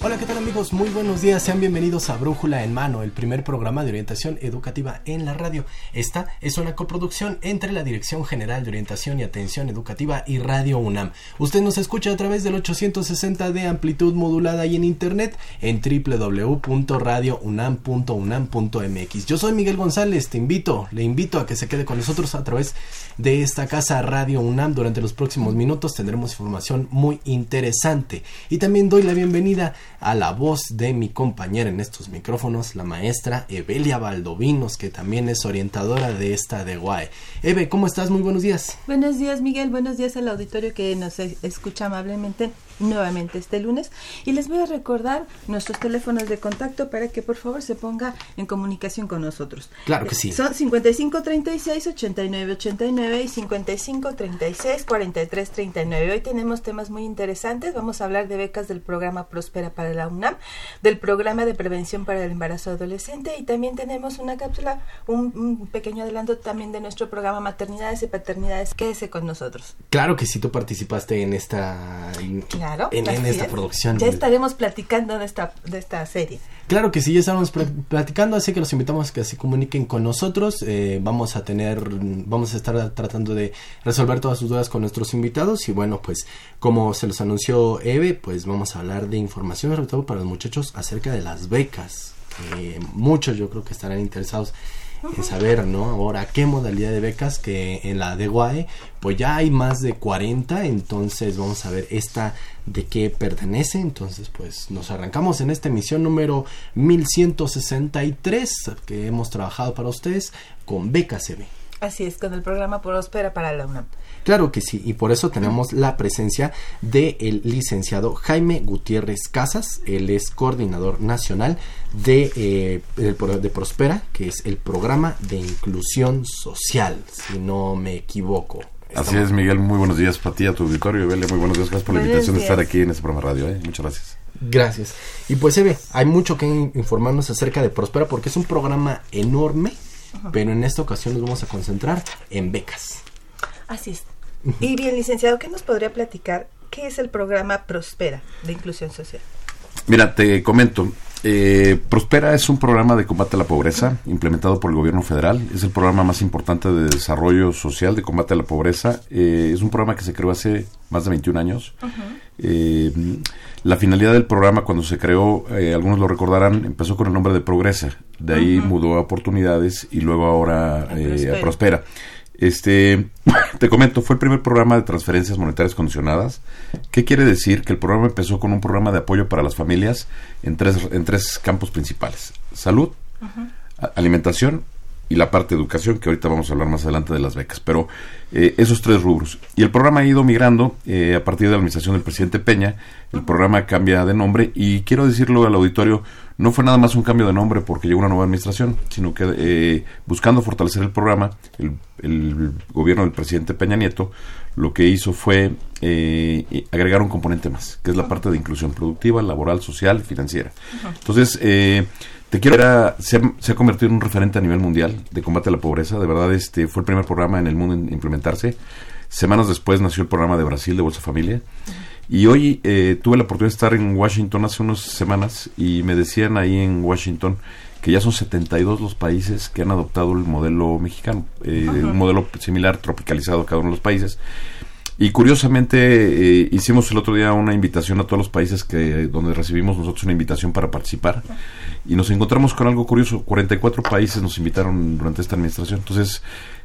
Hola, ¿qué tal amigos? Muy buenos días, sean bienvenidos a Brújula en Mano, el primer programa de orientación educativa en la radio. Esta es una coproducción entre la Dirección General de Orientación y Atención Educativa y Radio UNAM. Usted nos escucha a través del 860 de amplitud modulada y en internet en www.radiounam.unam.mx. Yo soy Miguel González, te invito, le invito a que se quede con nosotros a través de esta casa Radio UNAM. Durante los próximos minutos tendremos información muy interesante y también doy la bienvenida a la voz de mi compañera en estos micrófonos, la maestra Evelia Valdovinos, que también es orientadora de esta de. Eve, ¿cómo estás? Muy buenos días. Buenos días, Miguel. Buenos días al auditorio que nos escucha amablemente nuevamente este lunes. Y les voy a recordar nuestros teléfonos de contacto para que por favor se ponga en comunicación con nosotros. Claro que sí. Son 5536-8989 y 5536-4339. Hoy tenemos temas muy interesantes. Vamos a hablar de becas del programa Prospera para la UNAM, del programa de prevención para el embarazo adolescente y también tenemos una cápsula, un, pequeño adelanto también de nuestro programa Maternidades y Paternidades. Quédese con nosotros. Claro que sí, tú participaste en esta... Claro. En, esta producción. Ya estaremos platicando de esta, de esta serie. Claro que sí, ya estamos platicando, así que los invitamos a que se comuniquen con nosotros. Eh, vamos a tener, vamos a estar tratando de resolver todas sus dudas con nuestros invitados. Y bueno, pues como se los anunció Eve, pues vamos a hablar de información, sobre todo para los muchachos, acerca de las becas. Eh, muchos yo creo que estarán interesados en saber, ¿no? Ahora, ¿qué modalidad de becas? Que en la de GUAE, pues ya hay más de 40, entonces vamos a ver esta de qué pertenece. Entonces, pues nos arrancamos en esta emisión número 1163 que hemos trabajado para ustedes con Becas. Así es, con el programa Prospera para la UNAM. Claro que sí, y por eso tenemos la presencia del licenciado Jaime Gutiérrez Casas, él es coordinador nacional de, eh, de Prospera, que es el programa de inclusión social, si no me equivoco. Así es, Miguel, muy buenos días para ti, a tu auditorio, muy buenos días, gracias por la invitación de estar aquí en este programa radio, ¿eh? muchas gracias. Gracias. Y pues, Eve, hay mucho que informarnos acerca de Prospera porque es un programa enorme, pero en esta ocasión nos vamos a concentrar en becas. Así es. Y bien, licenciado, ¿qué nos podría platicar? ¿Qué es el programa Prospera de inclusión social? Mira, te comento. Eh, Prospera es un programa de combate a la pobreza implementado por el gobierno federal. Es el programa más importante de desarrollo social de combate a la pobreza. Eh, es un programa que se creó hace más de 21 años. Eh, la finalidad del programa cuando se creó, algunos lo recordarán, empezó con el nombre de Progresa. De ahí mudó a Oportunidades y luego ahora a Prospera. Este, te comento, fue el primer programa de transferencias monetarias condicionadas. ¿Qué quiere decir? Que el programa empezó con un programa de apoyo para las familias en tres, en tres campos principales. Salud, alimentación y la parte de educación, que ahorita vamos a hablar más adelante de las becas, pero eh, esos tres rubros. Y el programa ha ido migrando eh, a partir de la administración del presidente Peña, el programa cambia de nombre y quiero decirlo al auditorio, no fue nada más un cambio de nombre porque llegó una nueva administración, sino que eh, buscando fortalecer el programa, el, gobierno del presidente Peña Nieto lo que hizo fue agregar un componente más, que es la parte de inclusión productiva, laboral, social, financiera. Entonces, te quiero se, ha, convertido en un referente a nivel mundial de combate a la pobreza. De verdad, este fue el primer programa en el mundo en implementarse. Semanas después nació el programa de Brasil de Bolsa Familia. Y hoy eh, tuve la oportunidad de estar en Washington hace unas semanas y me decían ahí en Washington que ya son 72 los países que han adoptado el modelo mexicano, eh, un modelo similar tropicalizado a cada uno de los países. Y curiosamente eh, hicimos el otro día una invitación a todos los países que donde recibimos nosotros una invitación para participar y nos encontramos con algo curioso. 44 países nos invitaron durante esta administración. Entonces,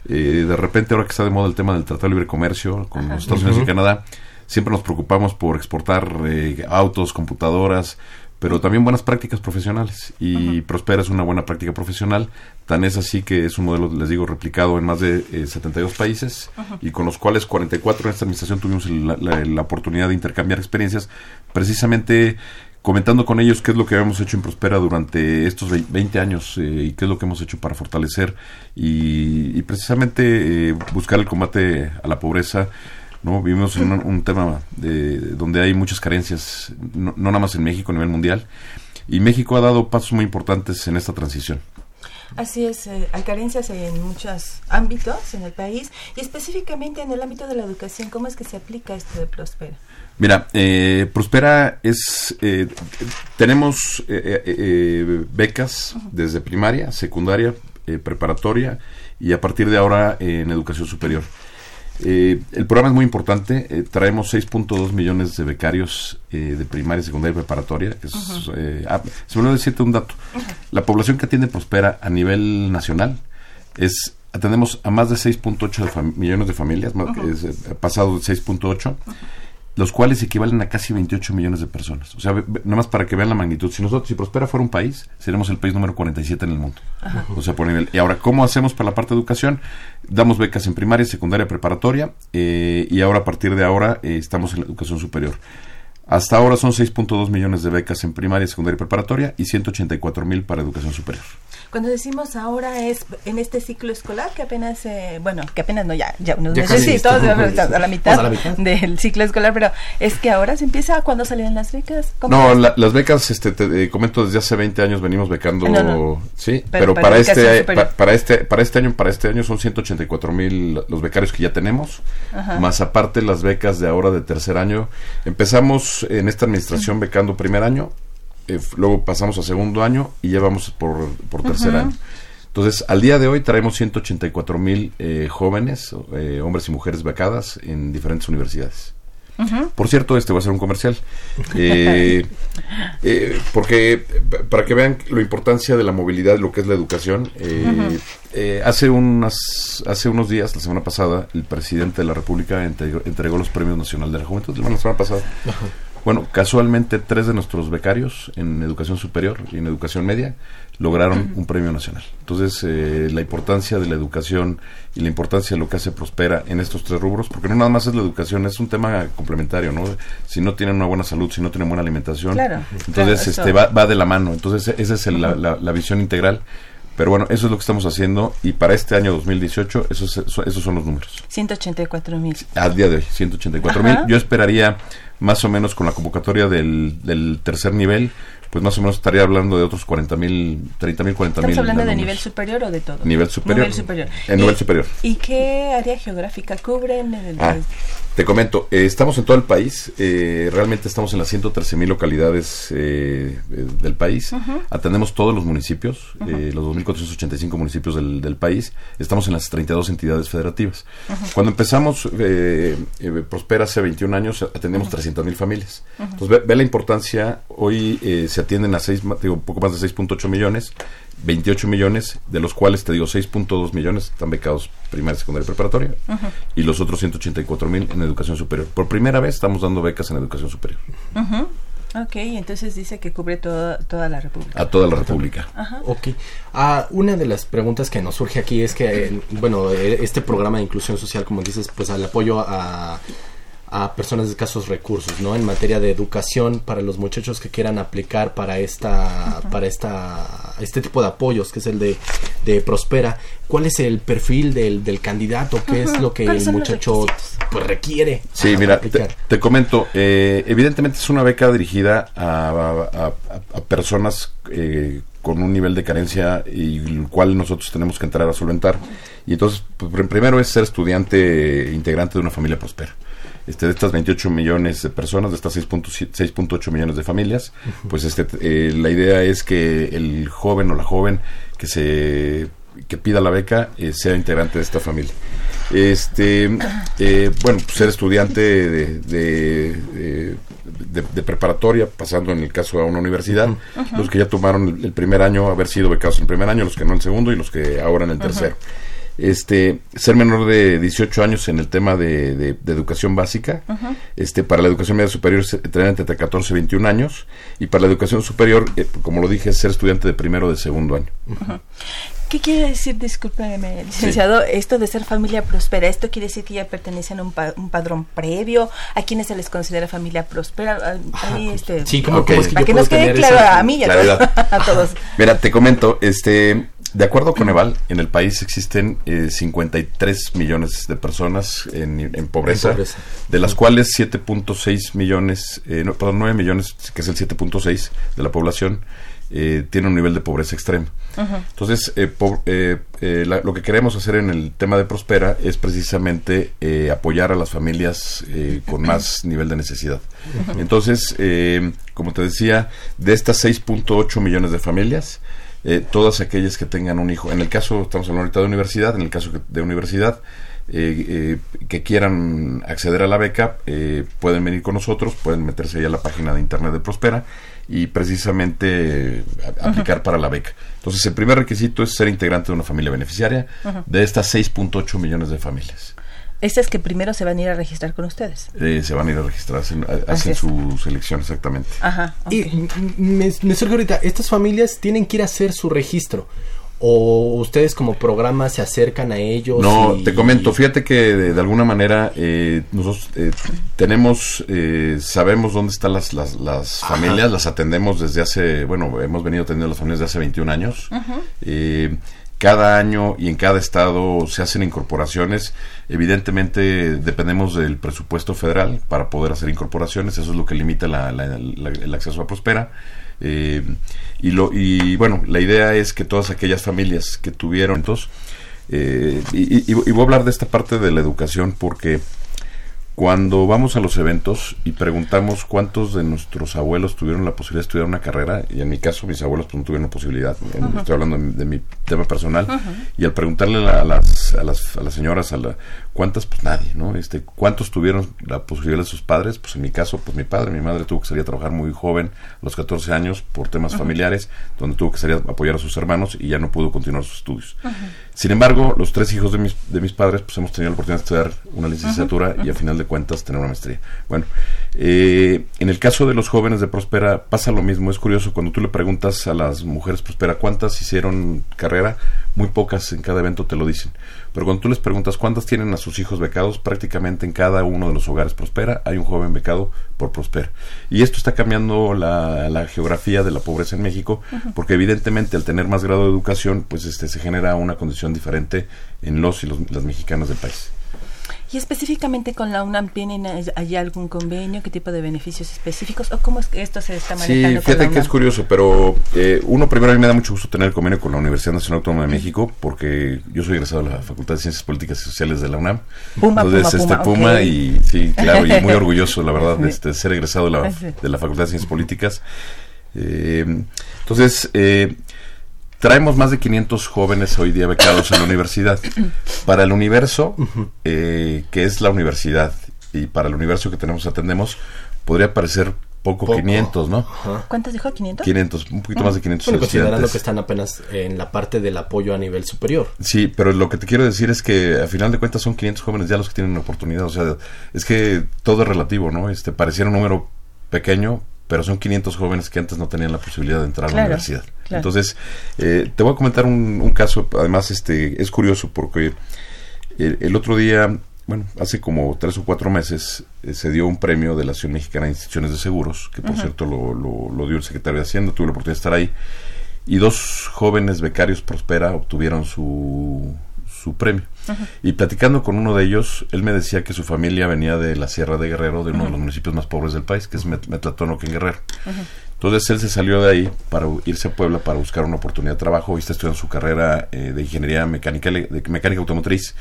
eh, de repente ahora que está de moda el tema del Tratado de Libre Comercio con los Estados Unidos y Canadá, siempre nos preocupamos por exportar eh, autos, computadoras, pero también buenas prácticas profesionales. Y Prospera es una buena práctica profesional, tan es así que es un modelo, les digo, replicado en más de 72 eh, países y con los cuales 44 en esta administración tuvimos la, oportunidad de intercambiar experiencias, precisamente comentando con ellos qué es lo que hemos hecho en Prospera durante estos 20 años eh, y qué es lo que hemos hecho para fortalecer y, precisamente eh, buscar el combate a la pobreza ¿no? Vivimos en un, tema de, donde hay muchas carencias, no, nada más en México, a nivel mundial, y México ha dado pasos muy importantes en esta transición. Así es, eh, hay carencias en muchos ámbitos en el país y específicamente en el ámbito de la educación, ¿cómo es que se aplica esto de Prospera? Mira, eh, Prospera es, eh, tenemos becas desde primaria, secundaria, preparatoria y a partir de ahora en educación superior. Eh, el programa es muy importante. Eh, traemos 6.2 millones de becarios eh, de primaria, secundaria y preparatoria. Ah, se me olvidó decirte un dato. La población que atiende Prospera a nivel nacional es atendemos a más de 6.8 millones de familias, pasado de 6.8 los cuales equivalen a casi 28 millones de personas. O sea, nada más para que vean la magnitud. Si nosotros, si Prospera fuera un país, seremos el país número 47 en el mundo. O sea, por nivel. Y ahora, ¿cómo hacemos para la parte de educación? Damos becas en primaria, secundaria, preparatoria, eh, y ahora, a partir de ahora, eh, estamos en la educación superior. Hasta ahora son 6.2 millones de becas en primaria, secundaria y preparatoria y 184 mil para educación superior. Cuando decimos ahora es en este ciclo escolar que apenas, eh, bueno, que apenas no, ya, ya unos necesitos a, la mitad, del ciclo escolar, pero es que ahora se empieza cuando salen las becas. No, las becas, este, te, comento, desde hace 20 años venimos becando, sí, pero, para, este, para, este, para este año, para este año son 184 mil los becarios que ya tenemos, más aparte las becas de ahora de tercer año. Empezamos en esta administración becando primer año eh, luego pasamos a segundo año y ya vamos por, por tercer año. Entonces, al día de hoy traemos 184 mil eh, jóvenes, eh, hombres y mujeres becadas en diferentes universidades. Por cierto, este va a ser un comercial. porque para que vean la importancia de la movilidad, lo que es la educación, hace, unas, hace unos días, la semana pasada, el presidente de la República entregó, los premios nacional de la juventud. La semana pasada. Bueno, casualmente tres de nuestros becarios en educación superior y en educación media lograron un premio nacional. Entonces, eh, la importancia de la educación y la importancia de lo que hace Prospera en estos tres rubros, porque no nada más es la educación, es un tema complementario, ¿no? Si no tienen una buena salud, si no tienen buena alimentación, entonces este va, va, de la mano. Entonces, esa es la, la, visión integral. Pero bueno, eso es lo que estamos haciendo y para este año 2018 esos, esos son los números. 184 mil. Al día de hoy, 184 mil. Yo esperaría más o menos con la convocatoria del, del tercer nivel, pues más o menos estaría hablando de otros 40 mil, 30 mil, 40 mil. ¿Estamos hablando de nivel superior o de todo? Nivel superior. Nivel superior. En nivel superior. ¿Y qué área geográfica cubren? El, ah, te comento, eh, estamos en todo el país, eh, realmente estamos en las 113 mil localidades eh, del país, atendemos todos los municipios, los 2.485 municipios del, del, país, estamos en las 32 entidades federativas. Cuando empezamos Prospera hace 21 años, atendemos 300 mil familias. Entonces, ve, la importancia, hoy se atienden a seis, digo, un poco más de 6.8 millones, 28 millones, de los cuales te digo 6.2 millones están becados primaria, secundaria y preparatoria, y los otros 184 mil en educación superior. Por primera vez estamos dando becas en educación superior. Ok, entonces dice que cubre toda, toda la República. A toda la República. Ok. Ah, una de las preguntas que nos surge aquí es que, bueno, e, este programa de inclusión social, como dices, pues al apoyo a a personas de escasos recursos, ¿no? En materia de educación para los muchachos que quieran aplicar para esta, para esta, este tipo de apoyos que es el de, de Prospera. ¿Cuál es el perfil del, del candidato? ¿Qué es lo que el muchacho pues, requiere? Sí, mira, te, comento. Eh, evidentemente es una beca dirigida a, a, personas eh, con un nivel de carencia y el cual nosotros tenemos que entrar a solventar. Y entonces, pues, primero es ser estudiante integrante de una familia próspera este, de estas 28 millones de personas, de estas 6.8 millones de familias, pues este, eh, la idea es que el joven o la joven que se que pida la beca eh, sea integrante de esta familia. Este, eh, bueno, pues, ser estudiante de, de, preparatoria, pasando en el caso a una universidad, los que ya tomaron el, primer año, haber sido becados en el primer año, los que no en el segundo y los que ahora en el tercero. Este ser menor de 18 años en el tema de, de- de educación básica este para la educación media superior tener entre 14 y 21 años y para la educación superior eh, como lo dije ser estudiante de primero o de segundo año ¿Qué quiere decir, discúlpeme, licenciado, esto de ser familia próspera? ¿Esto quiere decir que ya pertenecen a un, pa- un padrón previo? ¿A quienes se les considera familia próspera? Ah, ahí, este, Sí, ¿cómo, Ok. cómo es que para yo que puedo nos quede tener claro esa- a mí y a a todos. Mira, te comento, este, de acuerdo con Eval, en el país existen eh, 53 millones de personas en, en pobreza, En pobreza. de las cuales 7.6 millones, eh, no, perdón, 9 millones, que es el 7.6 de la población, eh, tiene un nivel de pobreza extremo. Entonces, eh, po- eh, eh, la- lo que queremos hacer en el tema de Prospera es precisamente eh, apoyar a las familias eh, con más nivel de necesidad. Entonces, eh, como te decía, de estas 6.8 millones de familias, eh, todas aquellas que tengan un hijo, en el caso, estamos hablando ahorita de universidad, en el caso de universidad, eh, eh, que quieran acceder a la beca, eh, pueden venir con nosotros, pueden meterse ahí a la página de internet de Prospera y precisamente eh, a- aplicar para la beca. Entonces, el primer requisito es ser integrante de una familia beneficiaria de estas 6.8 millones de familias. Estas que primero se van a ir a registrar con ustedes. Eh, se van a ir a registrar, hacen, su selección exactamente. Ajá. Y me, me surge ahorita, estas familias tienen que ir a hacer su registro. O ustedes como programa se acercan a ellos. No, y- te comento, fíjate que de, de alguna manera eh, nosotros eh, tenemos, eh, sabemos dónde están las, las, familias, las atendemos desde hace, bueno, hemos venido atendiendo las familias desde hace 21 años. Eh, cada año y en cada estado se hacen incorporaciones. Evidentemente dependemos del presupuesto federal para poder hacer incorporaciones. Eso es lo que limita la- la- el acceso a Prospera. Eh, y, lo, y bueno, la idea es que todas aquellas familias que tuvieron... Entonces, eh, y voy a hablar de esta parte de la educación porque cuando vamos a los eventos y preguntamos cuántos de nuestros abuelos tuvieron la posibilidad de estudiar una carrera, y en mi caso mis abuelos pues, no tuvieron la posibilidad, estoy hablando de mi tema personal, y al preguntarle a las, a las, a las señoras, a la, cuántas, pues nadie, ¿no? Este, ¿Cuántos tuvieron la posibilidad de sus padres? Pues en mi caso, pues mi padre, mi madre tuvo que salir a trabajar muy joven, a los 14 años, por temas familiares, donde tuvo que salir a apoyar a sus hermanos y ya no pudo continuar sus estudios. Sin embargo, los tres hijos de mis, de mis padres, pues hemos tenido la oportunidad de estudiar una licenciatura y a final de cuentas tener una maestría. Bueno, eh, en el caso de los jóvenes de Prospera pasa lo mismo. Es curioso, cuando tú le preguntas a las mujeres Prospera cuántas hicieron carrera, muy pocas en cada evento te lo dicen. Pero cuando tú les preguntas cuántas tienen a sus hijos becados, prácticamente en cada uno de los hogares Prospera hay un joven becado por Prospera. Y esto está cambiando la, la geografía de la pobreza en México, porque evidentemente al tener más grado de educación, pues este se genera una condición diferente en los y los, las mexicanas del país. Y específicamente con la UNAM, ¿tienen allá algún convenio? ¿Qué tipo de beneficios específicos? ¿O cómo es que esto se está manejando Sí, con la fíjate que es curioso, pero eh, uno, primero a mí me da mucho gusto tener el convenio con la Universidad Nacional Autónoma de México, porque yo soy egresado de la Facultad de Ciencias Políticas y Sociales de la UNAM. Puma, Entonces, Puma, este, Puma, y sí, claro, y muy orgulloso, la verdad, de, este, ser egresado de la, de la Facultad de Ciencias Políticas. Eh, entonces, eh, traemos más de 500 jóvenes hoy día becados en la universidad. Para el universo, eh, que es la universidad, y para el universo que tenemos atendemos, podría parecer poco, Poco. 500, ¿no? Ajá. ¿Cuántos dijo? ¿500? 500, un poquito más de 500 Bueno, considerando que están apenas en la parte del apoyo a nivel superior. Sí, pero lo que te quiero decir es que a final de cuentas son 500 jóvenes ya los que tienen oportunidad. O sea, es que todo es relativo, ¿no? Este pareciera un número pequeño, pero son 500 jóvenes que antes no tenían la posibilidad de entrar a la universidad. claro. Entonces, eh, te voy a comentar un, un caso, además este es curioso porque el, el otro día, bueno, hace como tres o cuatro meses eh, se dio un premio de la Asociación Mexicana de Instituciones de Seguros, que por cierto lo, lo, lo dio el secretario de Hacienda, tuve la oportunidad de estar ahí, y dos jóvenes becarios Prospera obtuvieron su, su premio. Y platicando con uno de ellos, él me decía que su familia venía de la Sierra de Guerrero, de uno de los municipios más pobres del país, que es Met- Metlatónoc en Guerrero. Entonces él se salió de ahí para irse a Puebla para buscar una oportunidad de trabajo y está estudiando su carrera eh, de ingeniería mecánica, de mecánica automotriz.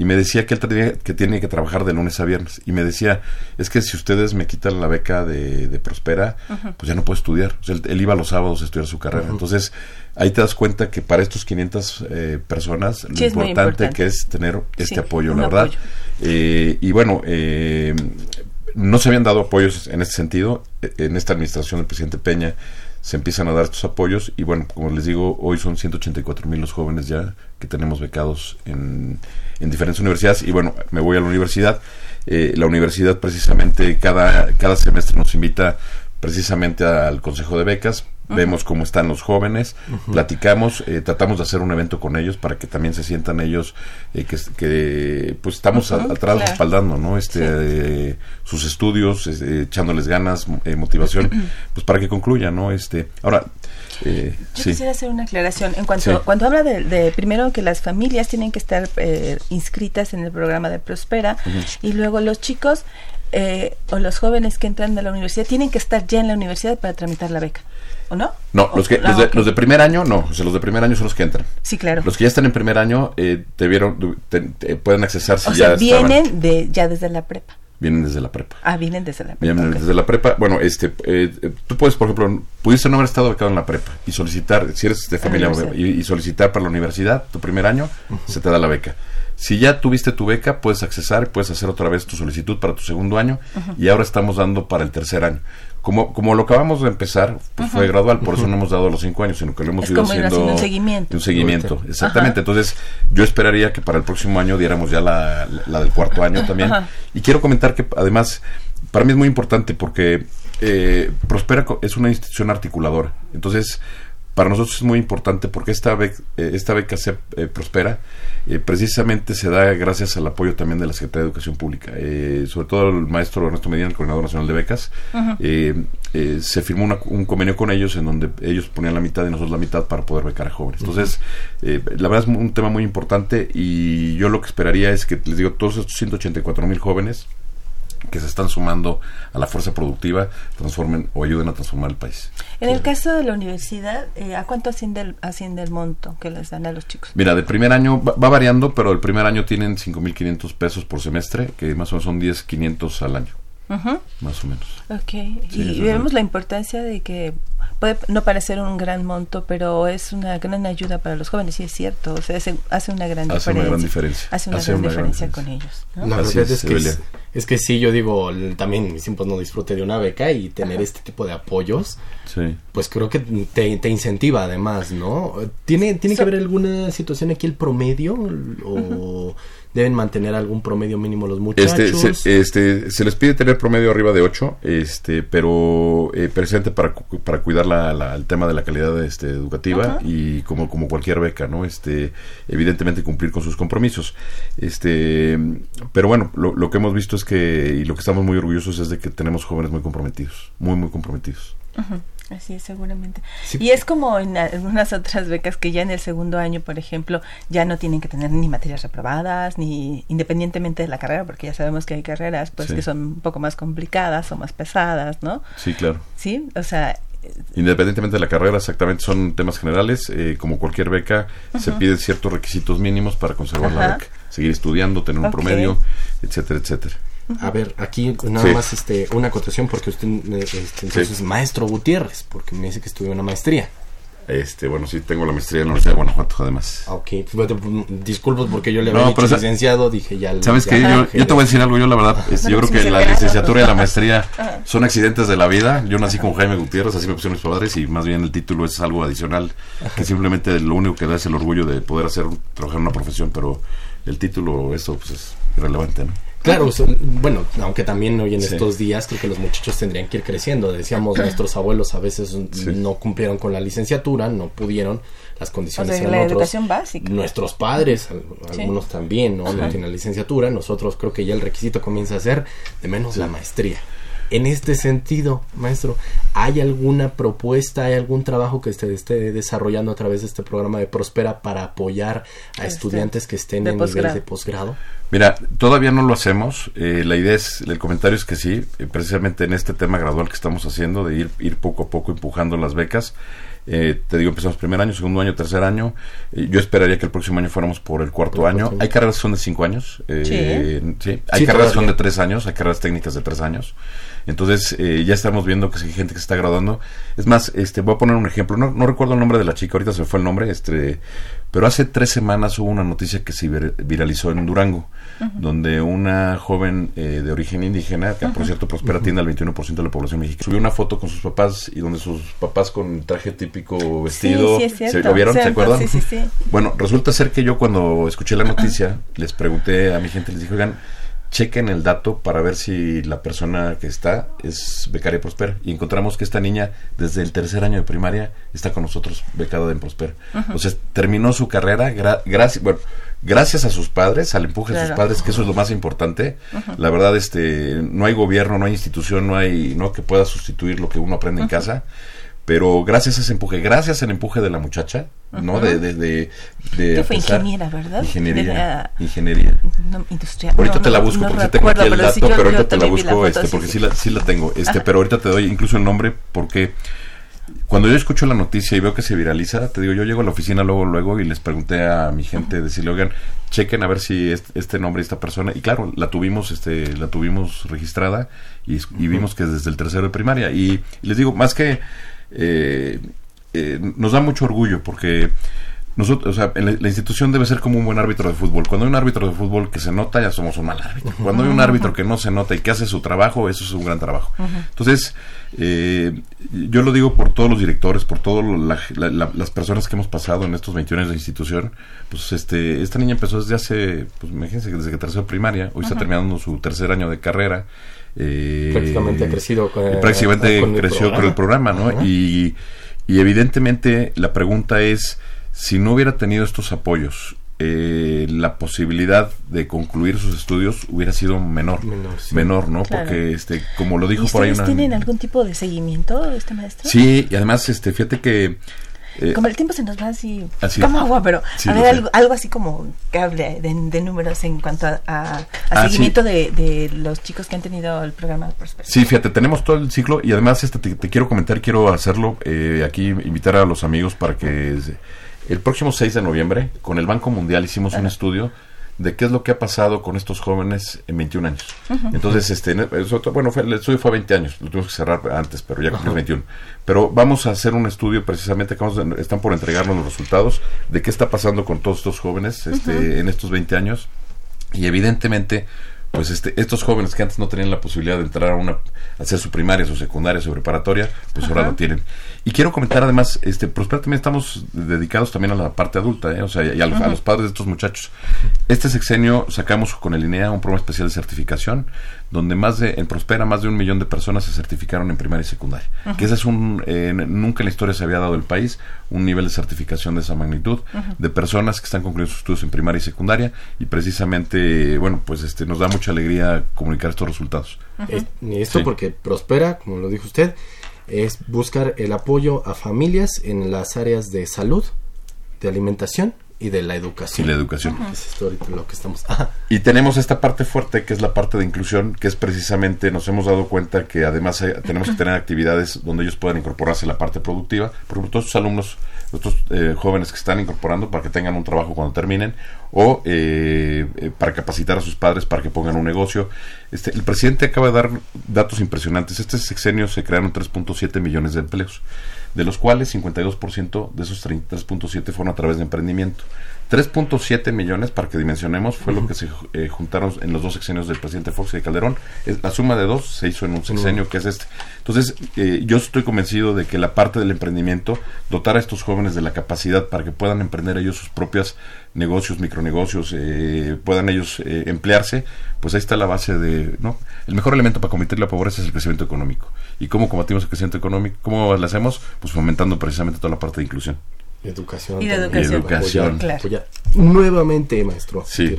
Y me decía que él tenía que tiene que trabajar de lunes a viernes. Y me decía, es que si ustedes me quitan la beca de, de Prospera, pues ya no puedo estudiar. O sea, él, él iba los sábados a estudiar su carrera. Entonces, ahí te das cuenta que para estos 500 eh, personas, lo Sí, importante, importante. que es tener este Sí, apoyo, la verdad. apoyo. Eh, y bueno, eh, no se habían dado apoyos en este sentido. Eh, En esta administración del presidente Peña se empiezan a dar estos apoyos. Y bueno, como les digo, hoy son 184 mil los jóvenes ya que tenemos becados en, en diferentes universidades. Y bueno, me voy a la universidad. Eh, la universidad precisamente cada, cada semestre nos invita precisamente al Consejo de Becas vemos cómo están los jóvenes, platicamos, eh, tratamos de hacer un evento con ellos para que también se sientan ellos eh, que, que, pues estamos atrás respaldando, ¿no? Este eh, sus estudios, echándoles ganas, motivación, pues para que concluyan, ¿no? Este, ahora Yo quisiera hacer una aclaración. En cuanto cuando habla de, primero que las familias tienen que estar inscritas en el programa de Prospera y luego los chicos o los jóvenes que entran a la universidad tienen que estar ya en la universidad para tramitar la beca. ¿O no? No, los, que, los, de, primer año no, o sea, los de primer año son los que entran. Sí, claro. Los que ya están en primer año eh, pueden accesar si o ya sea, vienen de, ya desde la prepa. Vienen desde la prepa. Ah, vienen desde la prepa. Vienen desde la prepa. Bueno, este, eh, tú puedes, por ejemplo, pudiste no haber estado becado en la prepa y solicitar, si eres de familia, y, solicitar para la universidad tu primer año, se te da la beca. Si ya tuviste tu beca, puedes accesar, puedes hacer otra vez tu solicitud para tu segundo año y ahora estamos dando para el tercer año como, como lo acabamos de empezar, pues fue gradual, por eso no hemos dado los cinco años, sino que lo hemos ido haciendo, un seguimiento. Un seguimiento, exactamente. Entonces, yo esperaría que para el próximo año diéramos ya la, la del cuarto año también. Y quiero comentar que además, para mí es muy importante porque eh, Prospera es una institución articuladora. Entonces, para nosotros es muy importante porque esta, beca, eh, esta beca se eh, prospera eh, precisamente se da gracias al apoyo también de la Secretaría de Educación Pública, sobre todo el maestro Ernesto Medina, el coordinador nacional de becas, se firmó un convenio con ellos en donde ellos ponían la mitad y nosotros la mitad para poder becar a jóvenes. Entonces, la verdad es un tema muy importante y yo lo que esperaría es que, les digo, todos estos 184 mil jóvenes que se están sumando a la fuerza productiva transformen o ayuden a transformar el país. En el caso de la universidad, eh, ¿a cuánto asciende el, asciende el monto que les dan a los chicos? Mira, del primer año va, variando, pero el primer año tienen 5.500 pesos por semestre, que más o menos son 10.500 al año. Más o menos. Ok, y vemos la importancia de que puede no parecer un gran monto, pero es una gran ayuda para los jóvenes, y es cierto, o sea, hace, una gran hace diferencia. Una gran diferencia. Hace una, gran, diferencia con ellos. La verdad es, que es, que sí, yo digo, también mis tiempos no disfrute de una beca y tener este tipo de apoyos, pues creo que te, te incentiva además, ¿no? ¿Tiene, tiene que haber alguna situación aquí el promedio o deben mantener algún promedio mínimo los este, muchachos. Este, este, se les pide tener promedio arriba de 8, este, pero eh, presente para, para cuidar la, el tema de la calidad este, educativa y como, como cualquier beca, ¿no? Este, evidentemente cumplir con sus compromisos. Este, pero bueno, lo, lo que hemos visto es que, y lo que estamos muy orgullosos es de que tenemos jóvenes muy comprometidos, muy, muy comprometidos. Así es, seguramente. Y es como en algunas otras becas que ya en el segundo año, por ejemplo, ya no tienen que tener ni materias reprobadas, ni independientemente de la carrera, porque ya sabemos que hay carreras pues que son un poco más complicadas o más pesadas, ¿no? Sí, claro. Sí, o sea... Independientemente de la carrera, exactamente, son temas generales. Eh, como cualquier beca, se piden ciertos requisitos mínimos para conservar la beca. Seguir estudiando, tener un promedio, etcétera, etcétera. A ver, aquí nada más este una acotación porque usted eh, este, entonces es maestro Gutiérrez, porque me dice que estudió una maestría. Este, bueno, sí, tengo la maestría en la Universidad de Guanajuato, además. Ah, ok, disculpas porque yo le había dicho licenciado, dije ya. ¿Sabes qué? Yo, yo, te voy a decir algo, yo la verdad, este, yo creo que la licenciatura y la maestría son accidentes de la vida. Yo nací con Jaime Gutiérrez, así me pusieron mis padres, y más bien el título es algo adicional, que simplemente lo único que da es el orgullo de poder hacer, trabajar en una profesión, pero el título, eso pues es irrelevante, ¿no? Claro, bueno, aunque también hoy en estos días creo que los muchachos tendrían que ir creciendo. Decíamos, nuestros abuelos a veces no cumplieron con la licenciatura, no pudieron, las condiciones la educación básica. Nuestros padres, algunos también, ¿no? No tienen licenciatura, nosotros creo que ya el requisito comienza a ser de menos la maestría. En este sentido, maestro, ¿hay alguna propuesta, hay algún trabajo que usted esté desarrollando a través de este programa de Prospera para apoyar a este, estudiantes que estén en nivel de posgrado? Mira, todavía no lo hacemos. Eh, la idea es, el comentario es que sí, eh, precisamente en este tema gradual que estamos haciendo, de ir, ir poco a poco empujando las becas. Eh, te digo, empezamos primer año, segundo año, tercer año. yo esperaría que el próximo año fuéramos por el cuarto año. Hay carreras que son de cinco años. sí. Hay carreras que son de tres años, hay carreras técnicas de tres años. Entonces, eh, ya estamos viendo que hay gente que se está graduando. Es más, este, voy a poner un ejemplo. No, no recuerdo el nombre de la chica, ahorita se me fue el nombre, este, pero hace tres semanas hubo una noticia que se vir- viralizó en Durango, donde una joven eh, de origen indígena, que por cierto prospera, tiene al 21% de la población mexicana, subió una foto con sus papás y donde sus papás con traje típico vestido, sí, es ¿se lo vieron? ¿Se acuerdan? sí, sí, sí. Bueno, resulta ser que yo cuando escuché la noticia les pregunté a mi gente, les dije, oigan, chequen el dato para ver si la persona que está es becaria Prosper. Y encontramos que esta niña desde el tercer año de primaria está con nosotros becada en Prosper. O sea, terminó su carrera gra- gracias, bueno, gracias a sus padres, al empuje de sus padres, que eso es lo más importante. La verdad, este, no hay gobierno, no hay institución, no hay, no que pueda sustituir lo que uno aprende en casa. Pero gracias a ese empuje, gracias al empuje de la muchacha, ¿no? De, de, de, de Que fue ingeniera, ¿verdad? Ingeniería. Ingeniería. No, industrial. Ahorita No, te la busco no porque tengo recuerdo, aquí el dato, sí, yo- pero ahorita te la busco este sí, porque sí. sí, la, sí la tengo, este, pero ahorita te doy incluso el nombre porque cuando yo escucho la noticia y veo que se viraliza, te digo, yo llego a la oficina luego luego y les pregunté a mi gente decirle, "Oigan, chequen a ver si es- este nombre y esta persona." Y claro, la tuvimos este la tuvimos registrada y, y vimos que desde el tercero de primaria y, y les digo, más que eh, eh, nos da mucho orgullo porque nosotros, o sea, la, la institución debe ser como un buen árbitro de fútbol. Cuando hay un árbitro de fútbol que se nota, ya somos un mal árbitro. Cuando hay un árbitro que no se nota y que hace su trabajo, eso es un gran trabajo. Entonces, eh, yo lo digo por todos los directores, por todas las personas que hemos pasado en estos 21 años de institución. Pues este, esta niña empezó desde hace, pues imagínense, desde que tercero primaria, hoy está terminando su tercer año de carrera. Eh, Prácticamente ha crecido con- y prácticamente con el creció con el programa, ¿no? Y, y evidentemente la pregunta es, si no hubiera tenido estos apoyos, eh, la posibilidad de concluir sus estudios hubiera sido menor, Menor, sí. menor, ¿no? Claro. Porque, este, como lo ¿Y dijo por ahí ustedes una... tienen algún tipo de seguimiento, este maestro? Sí, y además, este, fíjate que... eh, Como el tiempo se nos va así, Así. como agua, pero Sí, a ver, algo, algo así como que hable de, de números en cuanto a, a- a Ah, seguimiento de, de los chicos que han tenido el programa de. Sí, fíjate, tenemos todo el ciclo y además este te, te quiero comentar, quiero hacerlo eh, aquí, invitar a los amigos para que el próximo 6 de noviembre con el Banco Mundial hicimos un estudio de qué es lo que ha pasado con estos jóvenes en 21 años. Entonces, este, bueno, fue, el estudio fue a 20 años, lo tuvimos que cerrar antes, pero ya cumplimos 21. Pero vamos a hacer un estudio precisamente, que vamos están por entregarnos los resultados de qué está pasando con todos estos jóvenes este, en estos 20 años. Y evidentemente, pues este, estos jóvenes que antes no tenían la posibilidad de entrar a una, a hacer su primaria, su secundaria, su preparatoria, pues ahora lo tienen. Y quiero comentar además, este, Prospera también estamos dedicados también a la parte adulta, ¿eh? o sea, y a los, a los padres de estos muchachos. Este sexenio sacamos con el INEA un programa especial de certificación, donde más de, en Prospera, más de un millón de personas se certificaron en primaria y secundaria. Que ese es un, eh, nunca en la historia se había dado el país, un nivel de certificación de esa magnitud, de personas que están concluyendo sus estudios en primaria y secundaria, y precisamente, bueno, pues este, nos da mucha alegría comunicar estos resultados. Es- y esto Sí. porque Prospera, como lo dijo usted, es buscar el apoyo a familias en las áreas de salud, de alimentación y de la Y educación. la educación. Es esto ahorita lo que estamos. Y tenemos esta parte fuerte que es la parte de inclusión, que es precisamente, nos hemos dado cuenta que además tenemos que tener actividades donde ellos puedan incorporarse la parte productiva. Por ejemplo, todos estos alumnos, estos eh, jóvenes que están incorporando para que tengan un trabajo cuando terminen, o eh, eh, para capacitar a sus padres para que pongan un negocio. Este, el presidente acaba de dar datos impresionantes. Este sexenio se crearon 3.7 millones de empleos, de los cuales 52% de esos 33.7 fueron a través de emprendimiento. 3.7 millones, para que dimensionemos, fue lo que se eh, juntaron en los dos sexenios del presidente Fox y de Calderón. Es, la suma de dos se hizo en un sexenio que es este. Entonces, eh, yo estoy convencido de que la parte del emprendimiento, dotar a estos jóvenes de la capacidad para que puedan emprender ellos sus propios negocios, micronegocios, eh, puedan ellos eh, emplearse, pues ahí está la base de, ¿no? El mejor elemento para combatir la pobreza es el crecimiento económico. ¿Y cómo combatimos el crecimiento económico? ¿Cómo lo hacemos? Pues fomentando precisamente toda la parte de inclusión. Educación. Y de educación. Educación. Apoyar, Claro. apoyar. Nuevamente, maestro. Sí.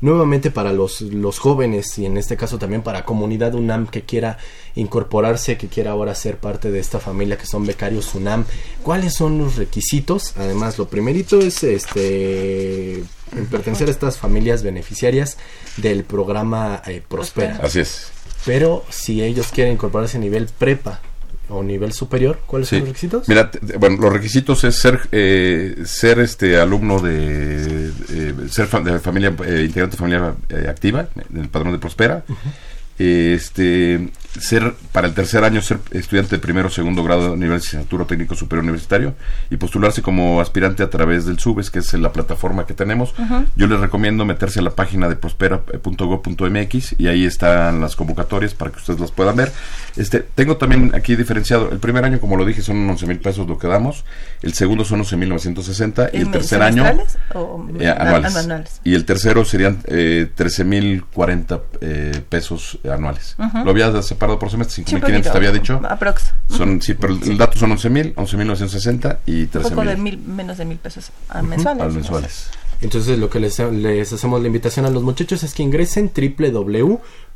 Nuevamente para los, los jóvenes y en este caso también para comunidad UNAM que quiera incorporarse, que quiera ahora ser parte de esta familia que son becarios UNAM. ¿Cuáles son los requisitos? Además, lo primerito es este pertenecer a estas familias beneficiarias del programa eh, Prospera. Así es. Pero si ellos quieren incorporarse a nivel prepa o nivel superior, ¿cuáles Sí. son los requisitos? Mira, bueno, los requisitos es ser eh, ser este alumno de eh, ser de familia eh, integrante de familia eh, activa del padrón de Prospera. Este ser para el tercer año ser estudiante de primero o segundo grado de nivel de licenciatura técnico superior universitario y postularse como aspirante a través del SUBES, que es la plataforma que tenemos. Yo les recomiendo meterse a la página de prospera.gov.mx y ahí están las convocatorias para que ustedes las puedan ver. Este, tengo también aquí diferenciado, el primer año, como lo dije, son 11 mil pesos lo que damos, el segundo son 11 mil 960 y el tercer año o eh, anuales. anuales? Y el tercero serían eh, 13 mil 40 eh, pesos anuales. Lo había separado por semestre, Sí, un 5.500 te había dicho. Aprox. Son, sí, pero el dato son 11.000, 11.960 y Un poco de 13.000 mil, menos de mil pesos ah, mensuales. al mensuales. Entonces lo que les, les hacemos la invitación a los muchachos es que ingresen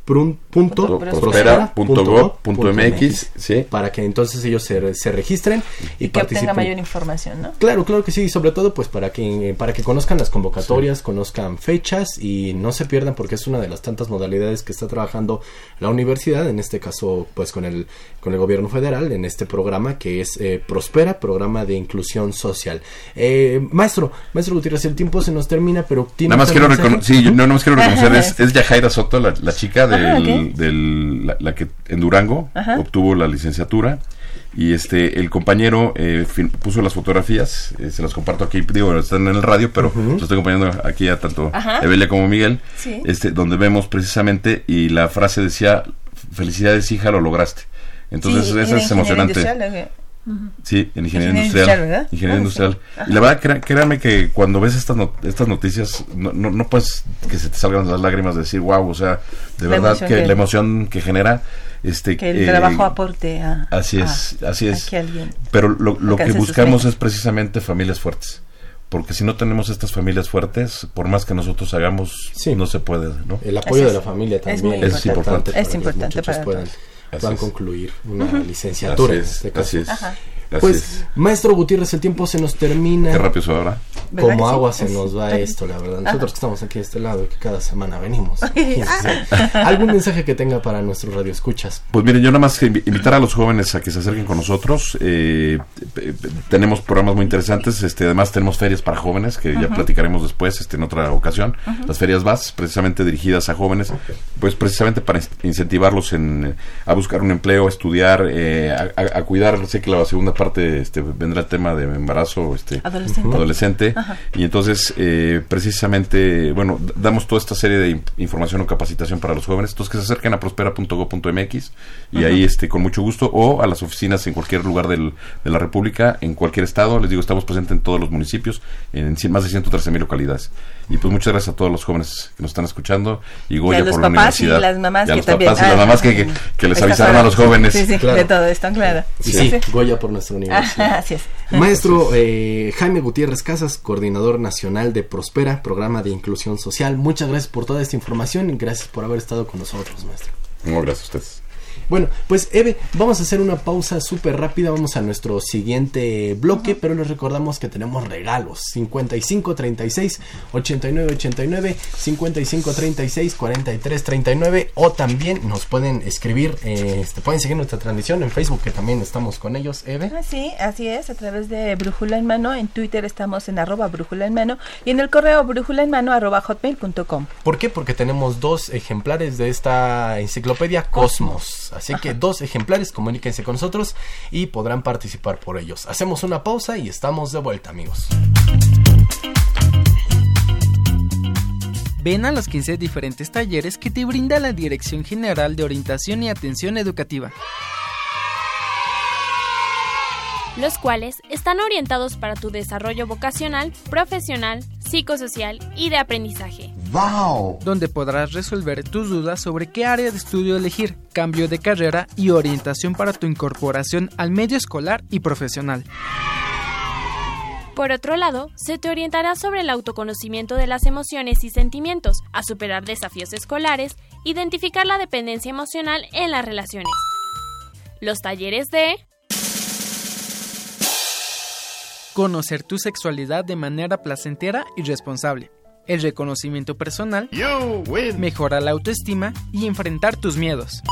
Prospera.gov.mx, sí. para que entonces ellos se, se registren y, Y que obtenga participen. mayor información, ¿no? Claro, claro que sí, y sobre todo pues para que para que conozcan las convocatorias, conozcan fechas y no se pierdan porque es una de las tantas modalidades que está trabajando la universidad, en este caso pues con el con el gobierno federal en este programa que es eh, Prospera, programa de inclusión social. Eh, maestro, maestro Gutiérrez, el tiempo se nos termina, pero tiene Nada más quiero reconocer, sí, yo- no, nada más quiero reconocer, es, es Yajaira Soto, la, la chica del, del- la, la que en Durango Ajá. obtuvo la licenciatura y este el compañero eh, fin- puso las fotografías, eh, se las comparto aquí, digo, están en el radio, pero los estoy acompañando aquí a tanto Ajá. Evelia como Miguel, Sí. este donde vemos precisamente y la frase decía felicidades hija, lo lograste. Entonces Sí, eso ¿en es emocionante. Sí, en ingeniería Ingeniería industrial. industrial, ¿verdad? Ingeniería Ah, industrial. sí. Y la verdad, crea- créanme que cuando ves estas, not- estas noticias, no, no, no puedes que se te salgan las lágrimas de decir, wow, o sea, de La verdad que, que- la emoción que genera. Este, Que el eh, trabajo aporte a... Así a- es, así es. que alguien... Pero lo, lo que buscamos es precisamente familias fuertes. Porque si no tenemos estas familias fuertes, por más que nosotros hagamos, Sí. no se puede, ¿no? El apoyo Así de es. la familia también muy Es importante. para Es importante para todos. Puedan concluir una licenciatura Así en es, este caso. así es. Así Pues, es. maestro Gutiérrez, el tiempo se nos termina. Qué rápido se va ahora. ¿Verdad Como sí? agua se nos va esto, la verdad. Nosotros que estamos aquí de este lado, que cada semana venimos. Ah. ¿Algún mensaje que tenga para nuestros radioescuchas? Pues miren, yo nada más invitar a los jóvenes a que se acerquen con nosotros. eh, tenemos programas muy interesantes. Este, además tenemos ferias para jóvenes que ya platicaremos después, este, en otra ocasión. Las ferias VAS, precisamente dirigidas a jóvenes, pues precisamente para incentivarlos en, a buscar un empleo, a estudiar, eh, a, a- a cuidar. Sé que la segunda parte este, vendrá el tema de embarazo, este, Adolescente. adolescente. Y entonces, eh, precisamente, bueno, damos toda esta serie de in- información o capacitación para los jóvenes. Entonces, que se acerquen a prospera.go.mx y ahí, este, con mucho gusto, o a las oficinas en cualquier lugar del- de la República, en cualquier estado. Les digo, estamos presentes en todos los municipios, en cien- más de 113 mil localidades. Y pues muchas gracias a todos los jóvenes que nos están escuchando y Goya a los por la papás y universidad. las mamás Y a que los también. papás y las Ah, mamás que, que, que les avisaron a los jóvenes. Sí, sí, Claro. de todo esto, claro. Sí, Sí, sí. Goya por nuestra universidad. Así es. Maestro eh, Jaime Gutiérrez Casas, coordinador nacional de Prospera, programa de inclusión social. Muchas gracias por toda esta información y gracias por haber estado con nosotros, maestro. No, gracias a ustedes. Bueno, pues Eve, vamos a hacer una pausa súper rápida, vamos a nuestro siguiente bloque, pero les recordamos que tenemos regalos, 55 36 89 89, 55 36 43 39 o también nos pueden escribir, eh, este, pueden seguir nuestra transmisión en Facebook que también estamos con ellos, Eve. Ah, Sí, así es, a través de Brújula en Mano. En Twitter estamos en arroba Brújula en Mano y en el correo brújula en mano arroba hotmail.com. ¿Por qué? Porque tenemos dos ejemplares de esta enciclopedia Cosmos. Así que dos ejemplares, comuníquense con nosotros y podrán participar por ellos. Hacemos una pausa y estamos de vuelta, amigos. Ven a los 15 diferentes talleres que te brinda la Dirección General de Orientación y Atención Educativa. los cuales están orientados para tu desarrollo vocacional, profesional, psicosocial y de aprendizaje. Donde podrás resolver tus dudas sobre qué área de estudio elegir, cambio de carrera y orientación para tu incorporación al medio escolar y profesional. Por otro lado, se te orientará sobre el autoconocimiento de las emociones y sentimientos, a superar desafíos escolares, identificar la dependencia emocional en las relaciones. Los talleres de Conocer tu sexualidad de manera placentera y responsable. El reconocimiento personal. Mejora la autoestima y enfrentar tus miedos.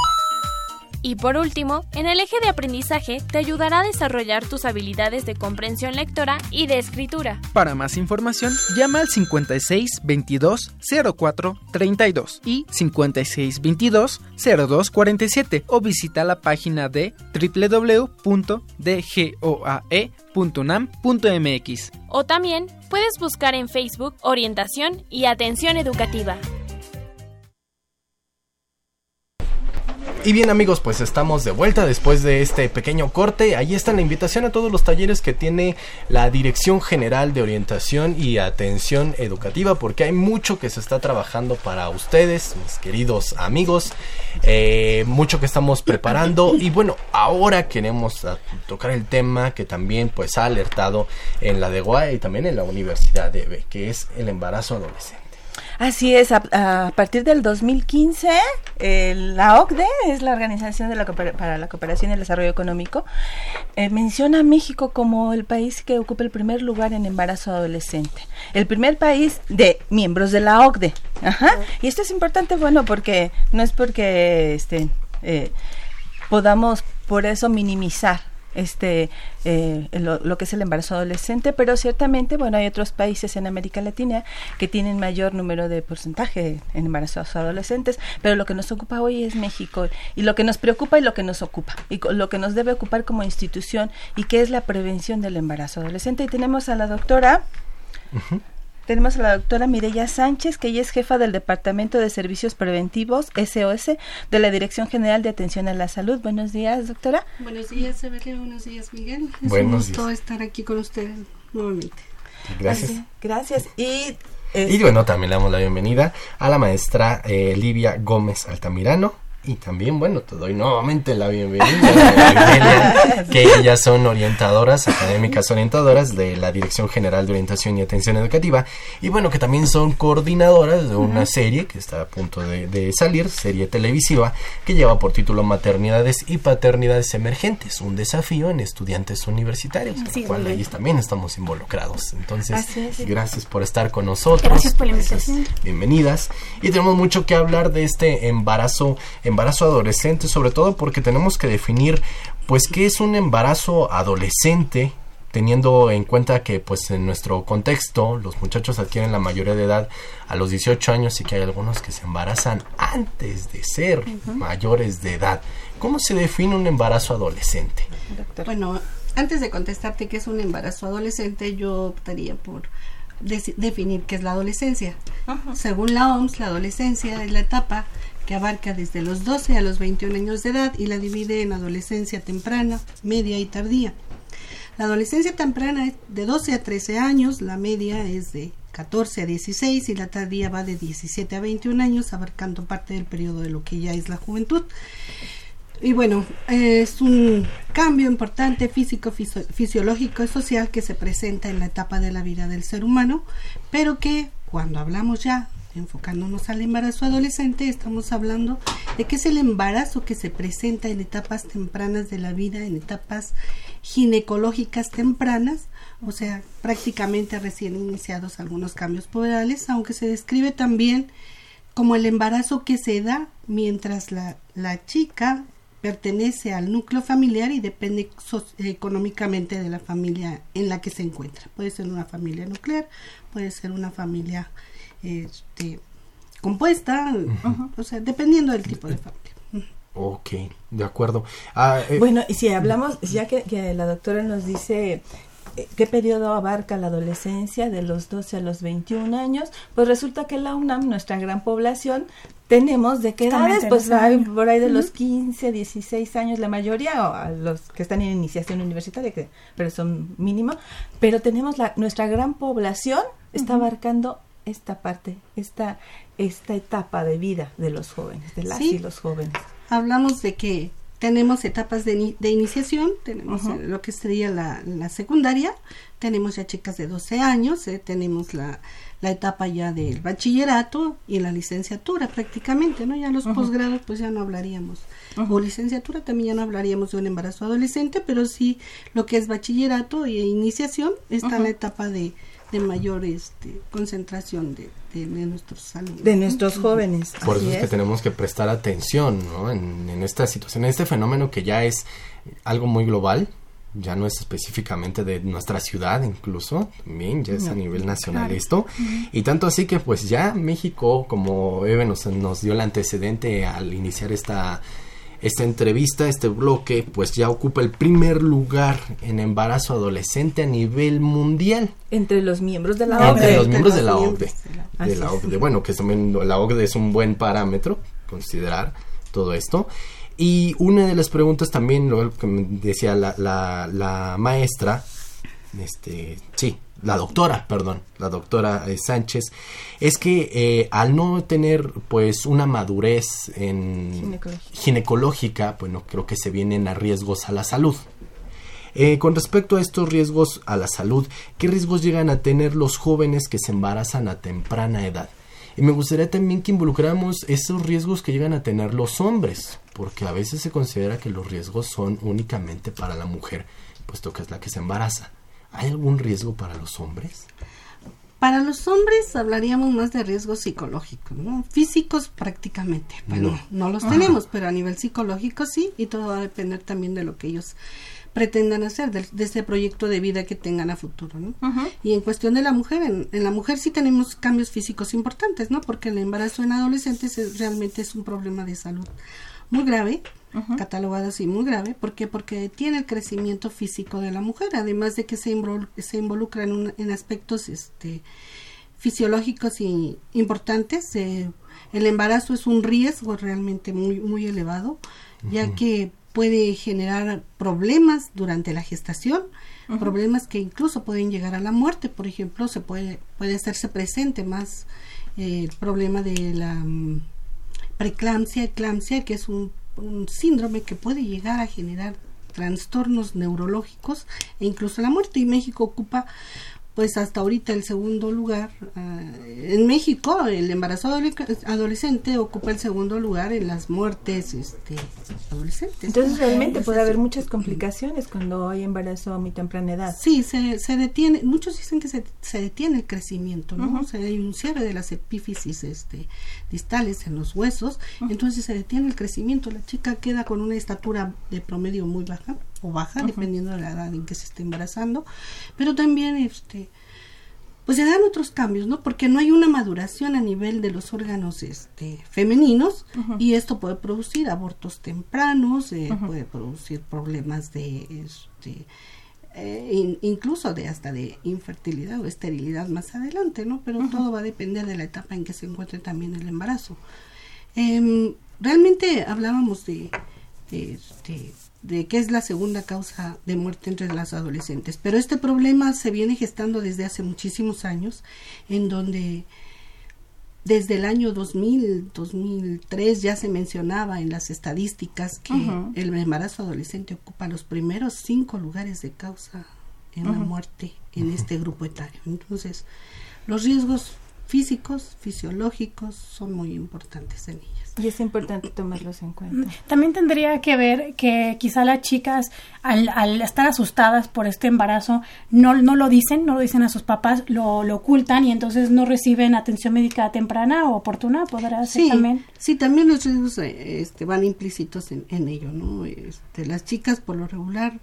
Y por último, en el eje de aprendizaje te ayudará a desarrollar tus habilidades de comprensión lectora y de escritura. Para más información, llama al 56 22 04 32 y 56 22 02 47 o visita la página de www.dgoae.unam.mx. O también puedes buscar en Facebook Orientación y Atención Educativa. Y bien amigos, pues estamos de vuelta después de este pequeño corte. Ahí está la invitación a todos los talleres que tiene la Dirección General de Orientación y Atención Educativa, porque hay mucho que se está trabajando para ustedes, mis queridos amigos, eh, mucho que estamos preparando. Y bueno, ahora queremos tocar el tema que también pues ha alertado en la de Guay y también en la Universidad de EBE, que es el embarazo adolescente. Así es, a, partir del 2015, la OCDE, es la Organización de la para la Cooperación y el Desarrollo Económico, eh, menciona a México como el país que ocupa el primer lugar en embarazo adolescente. El primer país de miembros de la OCDE. Ajá. Y esto es importante, bueno, porque no es porque este, eh, podamos por eso minimizar este eh, lo, que es el embarazo adolescente, pero ciertamente, bueno, hay otros países en América Latina que tienen mayor número de porcentaje en embarazos adolescentes, pero lo que nos ocupa hoy es México y lo que nos preocupa y lo que nos ocupa y lo que nos debe ocupar como institución y que es la prevención del embarazo adolescente. Y tenemos a la doctora. Tenemos a la doctora Mireya Sánchez, que ella es jefa del Departamento de Servicios Preventivos, SOS, de la Dirección General de Atención a la Salud. Buenos días, doctora. Buenos días, Evelyn. Buenos días, Miguel. Es un gusto estar aquí con ustedes nuevamente. Gracias. gracias. Y, y bueno, también le damos la bienvenida a la maestra eh, Livia Gómez Altamirano y también, bueno, te doy nuevamente la bienvenida, que ellas son orientadoras, académicas orientadoras de la Dirección General de Orientación y Atención Educativa. Y bueno, que también son coordinadoras de una serie que está a punto de, salir, serie televisiva, que lleva por título Maternidades y Paternidades Emergentes, un desafío en estudiantes universitarios, sí, cual ahí también estamos involucrados. Entonces, gracias por estar con nosotros. Gracias por la invitación. Bienvenidas. Y tenemos mucho que hablar de este embarazo embarazo adolescente, sobre todo porque tenemos que definir pues qué es un embarazo adolescente teniendo en cuenta que pues en nuestro contexto los muchachos adquieren la mayoría de edad a los 18 años y que hay algunos que se embarazan antes de ser mayores de edad. ¿Cómo se define un embarazo adolescente? Bueno, antes de contestarte qué es un embarazo adolescente, yo optaría por definir qué es la adolescencia. Según la OMS, la adolescencia es la etapa que abarca desde los 12 a los 21 años de edad y la divide en adolescencia temprana, media y tardía. La adolescencia temprana es de 12 a 13 años, la media es de 14 a 16 y la tardía va de 17 a 21 años, abarcando parte del periodo de lo que ya es la juventud. Y bueno, es un cambio importante físico, fisiológico y social que se presenta en la etapa de la vida del ser humano, pero que cuando hablamos ya enfocándonos al embarazo adolescente, estamos hablando de que es el embarazo que se presenta en etapas tempranas de la vida, en etapas ginecológicas tempranas, o sea, prácticamente recién iniciados algunos cambios puberales, aunque se describe también como el embarazo que se da mientras la, la chica pertenece al núcleo familiar y depende económicamente de la familia en la que se encuentra. Puede ser una familia nuclear, puede ser una familia este, compuesta, o sea, dependiendo del tipo de familia. Ok, de acuerdo. Ah, eh, bueno, y si hablamos, ya que, la doctora nos dice eh, qué periodo abarca la adolescencia de los 12 a los 21 años, pues resulta que la UNAM, nuestra gran población, tenemos de qué edades, pues hay por ahí de los 15, 16 años la mayoría, o a los que están en iniciación universitaria, que, pero son mínimo, pero tenemos la, nuestra gran población está abarcando esta parte, esta, esta etapa de vida de los jóvenes, de las y los jóvenes. Hablamos de que tenemos etapas de, de iniciación, tenemos lo que sería la, la, secundaria, tenemos ya chicas de 12 años, eh, tenemos la, la, etapa ya del bachillerato y la licenciatura prácticamente, ¿no? Ya los posgrados pues ya no hablaríamos, o licenciatura también ya no hablaríamos de un embarazo adolescente, pero sí lo que es bachillerato e iniciación está en la etapa de de mayor este, concentración de, de, nuestros alumnos. De nuestros jóvenes. Por eso es, que tenemos que prestar atención ¿no? en, en esta situación, en este fenómeno que ya es algo muy global, ya no es específicamente de nuestra ciudad incluso, también ya es a nivel nacional esto. Y tanto así que pues ya México, como Eve nos, nos dio el antecedente al iniciar esta, esta entrevista, este bloque, pues ya ocupa el primer lugar en embarazo adolescente a nivel mundial. Entre los miembros de la OCDE. Entre los miembros de la OCDE. De la OCDE. Bueno, que también la OCDE es un buen parámetro, considerar todo esto. Y una de las preguntas también, lo que me decía la, la, la maestra, este, sí, la doctora, perdón, la doctora eh, Sánchez, es que eh, al no tener pues una madurez en ginecológica. ginecológica, pues no creo que se vienen a riesgos a la salud. Eh, con respecto a estos riesgos a la salud, ¿qué riesgos llegan a tener los jóvenes que se embarazan a temprana edad? Y me gustaría también que involucramos esos riesgos que llegan a tener los hombres, porque a veces se considera que los riesgos son únicamente para la mujer, puesto que es la que se embaraza. ¿Hay algún riesgo para los hombres? Para los hombres hablaríamos más de riesgos psicológicos, ¿no? Físicos prácticamente, bueno, no, los tenemos, pero a nivel psicológico sí, y todo va a depender también de lo que ellos pretendan hacer, de, ese proyecto de vida que tengan a futuro, ¿no? Y en cuestión de la mujer, en, la mujer sí tenemos cambios físicos importantes, ¿no? Porque el embarazo en adolescentes realmente es un problema de salud muy grave, catalogado así muy grave, ¿por qué? Porque tiene el crecimiento físico de la mujer, además de que se, se involucra en, en aspectos este, fisiológicos y importantes. el embarazo es un riesgo realmente muy, muy elevado, ya que puede generar problemas durante la gestación, problemas que incluso pueden llegar a la muerte, por ejemplo, se puede, puede hacerse presente más eh, el problema de la um, preeclampsia, eclampsia, que es un, un, síndrome que puede llegar a generar trastornos neurológicos e incluso la muerte. Y México ocupa pues hasta ahorita el segundo lugar. Ah, en México, el embarazo adolescente ocupa el segundo lugar en las muertes este, adolescentes. Entonces, realmente puede haber muchas complicaciones cuando hay embarazo a muy temprana edad. Sí, se, se detiene, muchos dicen que se, se detiene el crecimiento, ¿no? Se hay un cierre de las epífisis este, distales en los huesos, entonces se detiene el crecimiento. La chica queda con una estatura de promedio muy baja o baja, dependiendo de la edad en que se esté embarazando, pero también este pues se dan otros cambios, ¿no? Porque no hay una maduración a nivel de los órganos este, femeninos y esto puede producir abortos tempranos, eh, puede producir problemas de, este, eh, incluso de hasta de infertilidad o esterilidad más adelante, ¿no? Pero todo va a depender de la etapa en que se encuentre también el embarazo. Em, realmente hablábamos de, de, este, de que es la segunda causa de muerte entre las adolescentes. Pero este problema se viene gestando desde hace muchísimos años, en donde desde el año 2000, 2003 ya se mencionaba en las estadísticas que el embarazo adolescente ocupa los primeros cinco lugares de causa en la muerte en este grupo etario. Entonces, los riesgos físicos, fisiológicos son muy importantes en ellas. Y es importante tomarlos en cuenta. También tendría que ver que quizá las chicas, al, al estar asustadas por este embarazo, no, no lo dicen, no lo dicen a sus papás, lo, lo ocultan y entonces no reciben atención médica temprana o oportuna, ¿podrá ser sí, también? Sí, también los riesgos eh, este, van implícitos en, en ello, ¿no? Este, las chicas, por lo regular,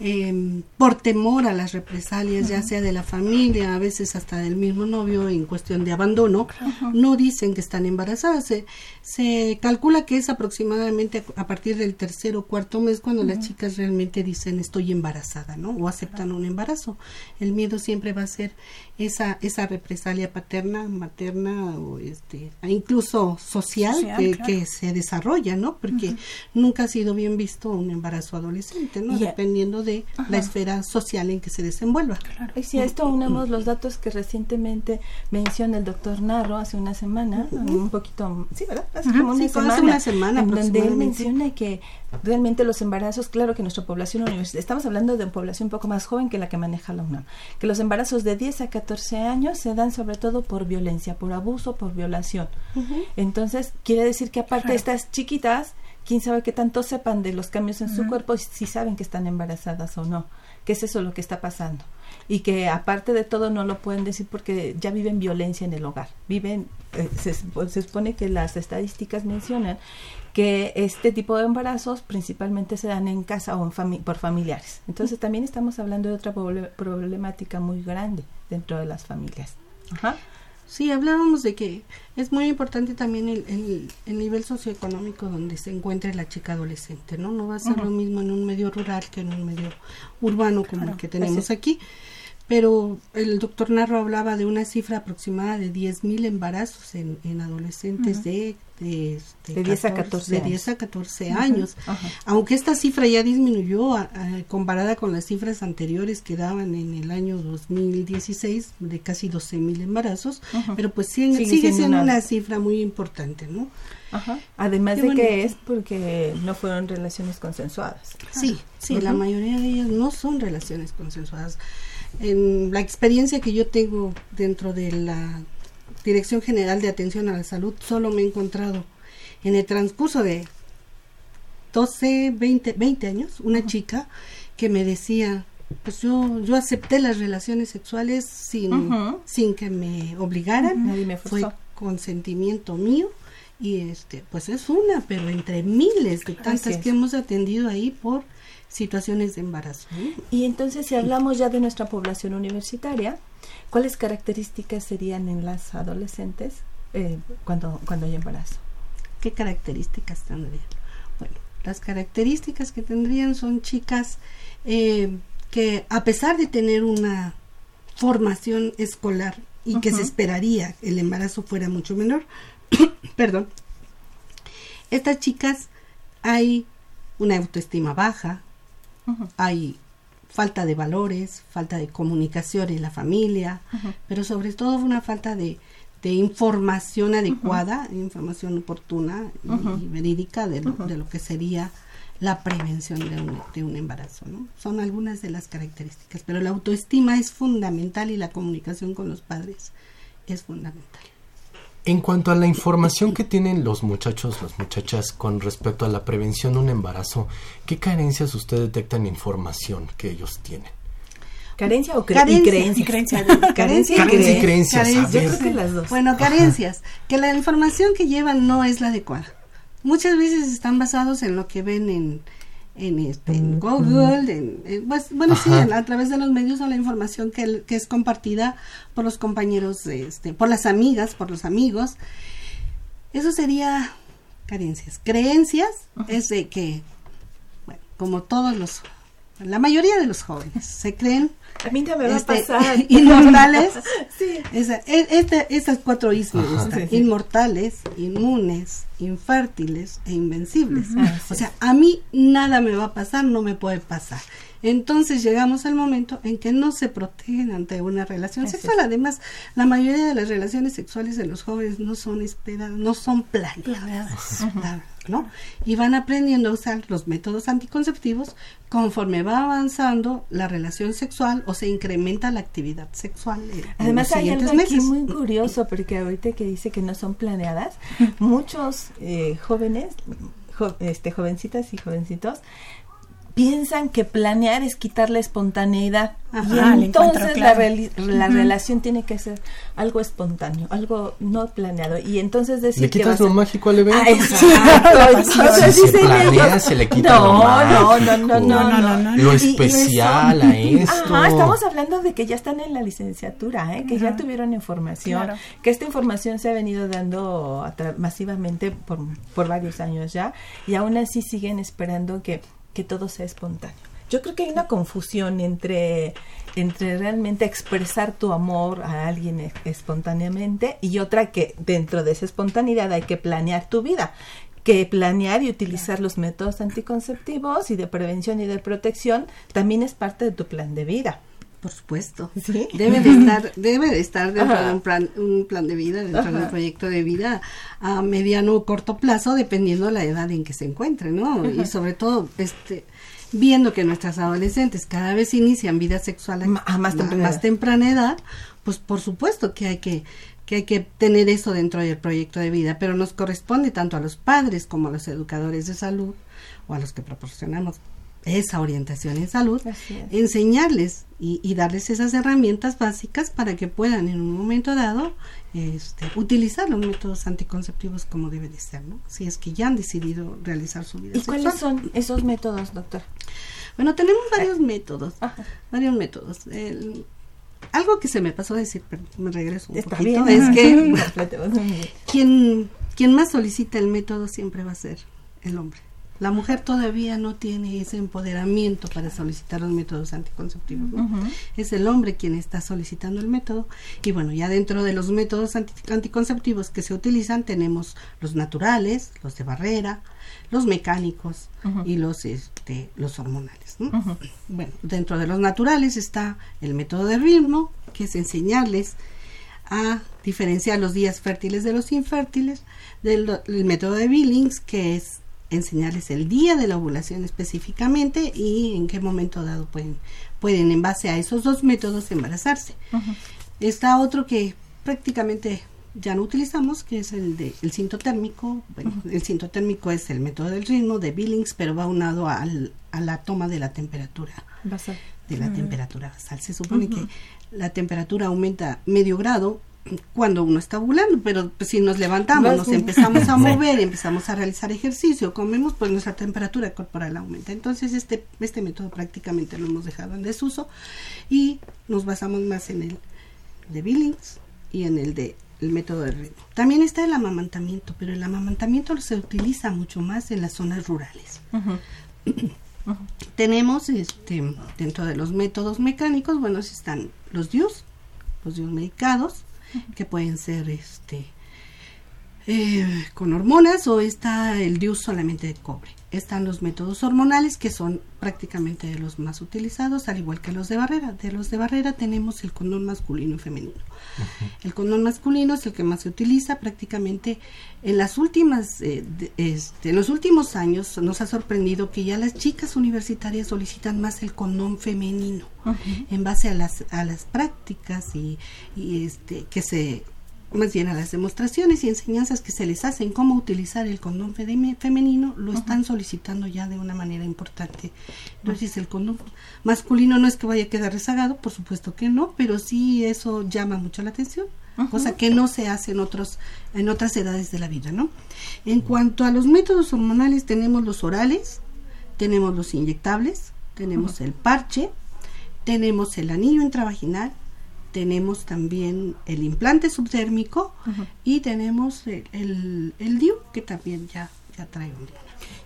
eh, por temor a las represalias, ya sea de la familia, a veces hasta del mismo novio en cuestión de abandono, no dicen que están embarazadas. Se, se, calcula que es aproximadamente a partir del tercer o cuarto mes cuando las chicas realmente dicen estoy embarazada, ¿no? O aceptan un embarazo. El miedo siempre va a ser esa, esa represalia paterna, materna o este, incluso social, que, se desarrolla, ¿no? Porque nunca ha sido bien visto un embarazo adolescente, ¿no? Dependiendo de la esfera social en que se desenvuelva. Claro. Y si a esto unamos los datos que recientemente menciona el doctor Narro hace una semana, un poquito, sí, ¿verdad? Hace como una, semana, una semana, en donde él menciona que realmente los embarazos, claro que nuestra población universitaria, estamos hablando de una población un poco más joven que la que maneja la UNAM, que los embarazos de 10 a 14 años se dan sobre todo por violencia, por abuso, por violación. Entonces, quiere decir que aparte de estas chiquitas, quién sabe qué tanto sepan de los cambios en su cuerpo y si saben que están embarazadas o no, que es eso lo que está pasando. Y que aparte de todo no lo pueden decir porque ya viven violencia en el hogar. Viven, eh, se, se supone que las estadísticas mencionan que este tipo de embarazos principalmente se dan en casa o en por familiares. Entonces también estamos hablando de otra problemática muy grande dentro de las familias. Ajá. Sí, hablábamos de que es muy importante también el, el, nivel socioeconómico donde se encuentre la chica adolescente, ¿no? No va a ser lo mismo en un medio rural que en un medio urbano como el que tenemos aquí pero el doctor Narro hablaba de una cifra aproximada de 10.000 embarazos en, en adolescentes de, de, de, 10 a 14 de 10 a 14 años. Aunque esta cifra ya disminuyó comparada con las cifras anteriores que daban en el año 2016 de casi 12.000 embarazos, pero pues sigue, sigue, siendo una... cifra muy importante, ¿no? Además de que es porque no fueron relaciones consensuadas. Sí, sí, la mayoría de ellas no son relaciones consensuadas en la experiencia que yo tengo dentro de la Dirección General de Atención a la Salud, solo me he encontrado en el transcurso de 12, 20, 20 años, una chica que me decía, pues yo, yo acepté las relaciones sexuales sin, sin que me obligaran, me fue consentimiento mío y este pues es una pero entre miles de tantas que hemos atendido ahí por situaciones de embarazo. Y entonces, si hablamos ya de nuestra población universitaria, ¿cuáles características serían en las adolescentes eh, cuando, cuando hay embarazo? ¿Qué características tendrían? Bueno, las características que tendrían son chicas eh, que a pesar de tener una formación escolar y que se esperaría el embarazo fuera mucho menor, perdón, estas chicas hay una autoestima baja, hay falta de valores, falta de comunicación en la familia, pero sobre todo una falta de, información adecuada, información oportuna y verídica de lo, que sería la prevención de un, de un embarazo. ¿no? Son algunas de las características, pero la autoestima es fundamental y la comunicación con los padres es fundamental. En cuanto a la información que tienen los muchachos, las muchachas con respecto a la prevención de un embarazo, ¿qué carencias usted detecta en información que ellos tienen? ¿Carencia o creencia? Carencia. Carencia y creencias. Yo creo que las dos. Bueno, carencias. Que la información que llevan no es la adecuada. Muchas veces están basados en lo que ven en, en, este, en Google, en, pues, bueno, sí, a través de los medios o la información que, que, es compartida por los compañeros, este, por las amigas, por los amigos. Eso sería carencias. Creencias es de que, bueno, como todos los, la mayoría de los jóvenes se creen a mí me va a pasar. Inmortales. sí. Esa, esas cuatro is me gustan. Inmortales, inmunes, infértiles e invencibles. o sea, a mí nada me va a pasar, no me puede pasar. Entonces llegamos al momento en que no se protegen ante una relación sexual. Además, la mayoría de las relaciones sexuales de los jóvenes no son esperadas, no son planeadas. ¿No? Y van aprendiendo a usar los métodos anticonceptivos conforme va avanzando la relación sexual o se incrementa la actividad sexual. Además hay algo aquí muy curioso porque ahorita que dice que no son planeadas, muchos eh, jóvenes, este, jovencitas y jovencitos piensan que planear es quitar la espontaneidad. Y entonces la, relación tiene que ser algo espontáneo, algo no planeado. Y entonces decir le quitas lo mágico al evento. Ah, si se planea se le quita no, lo mágico, no, no, no, no, lo especial a esto. Ajá, estamos hablando de que ya están en la licenciatura, ¿eh? que ya tuvieron información, que esta información se ha venido dando masivamente por, por varios años ya y aún así siguen esperando que que todo sea espontáneo. Yo creo que hay una confusión entre, entre realmente expresar tu amor a alguien espontáneamente y otra que dentro de esa espontaneidad hay que planear tu vida que planear y utilizar los métodos anticonceptivos y de prevención y de protección también es parte de tu plan de vida. Por supuesto. Debe de estar, debe de estar dentro de un plan, un plan de vida, dentro de un proyecto de vida a mediano o corto plazo, dependiendo la edad en que se encuentre, ¿no? Y sobre todo, este, viendo que nuestras adolescentes cada vez inician vida sexual a más temprana, más temprana edad, pues por supuesto que hay que que hay que tener eso dentro del proyecto de vida, pero nos corresponde tanto a los padres como a los educadores de salud o a los que proporcionamos esa orientación en salud, enseñarles y, darles esas herramientas básicas para que puedan en un momento dado este, utilizar los métodos anticonceptivos como debe de ser, ¿no? Si es que ya han decidido realizar su vida. ¿Y cuáles son esos métodos, doctor? Bueno, tenemos varios métodos, varios métodos. algo que se me pasó a decir, pero me regreso un poquito, es que quien, quien más solicita el método siempre va a ser el hombre. La mujer todavía no tiene ese empoderamiento para solicitar los métodos anticonceptivos. Es el hombre quien está solicitando el método. Y bueno, ya dentro de los métodos anticonceptivos que se utilizan tenemos los naturales, los de barrera, los mecánicos y los, este, los hormonales. Bueno, dentro de los naturales está el método de ritmo, que es enseñarles a diferenciar los días fértiles de los infértiles, del el método de Billings, que es enseñarles el día de la ovulación específicamente y en qué momento dado pueden, pueden en base a esos dos métodos embarazarse. Está otro que prácticamente ya no utilizamos, que es el de el cinto térmico. Bueno, el cinto térmico es el método del ritmo de Billings, pero va unado al, a la toma de la temperatura basal. De la temperatura basal. Se supone que la temperatura aumenta medio grado cuando uno está ovulando, pero pues, si nos levantamos, nos empezamos a mover, empezamos a realizar ejercicio, comemos, pues nuestra temperatura corporal aumenta. Entonces este, este método prácticamente lo hemos dejado en desuso y nos basamos más en el de Billings y en el de el método de ritmo. También está el amamantamiento, pero el amamantamiento se utiliza mucho más en las zonas rurales. Tenemos este dentro de los métodos mecánicos, bueno, están los DIUs, los DIUs medicados, que pueden ser este eh, con hormonas o está el DIU solamente de cobre. Están los métodos hormonales que son prácticamente de los más utilizados, al igual que los de barrera. De los de barrera tenemos el condón masculino y femenino. El condón masculino es el que más se utiliza prácticamente en las últimas, eh, este, en los últimos años nos ha sorprendido que ya las chicas universitarias solicitan más el condón femenino en base a las, a las prácticas y, y este, que se más bien a las demostraciones y enseñanzas que se les hacen cómo utilizar el condón femenino, lo están solicitando ya de una manera importante. Entonces, el condón masculino no es que vaya a quedar rezagado, por supuesto que no, pero sí eso llama mucho la atención, cosa que no se hace en, otros, en otras edades de la vida, ¿no? En cuanto a los métodos hormonales, tenemos los orales, tenemos los inyectables, tenemos el parche, tenemos el anillo intravaginal, tenemos también el implante subdérmico y tenemos el, el, DIU que también ya, ya trae un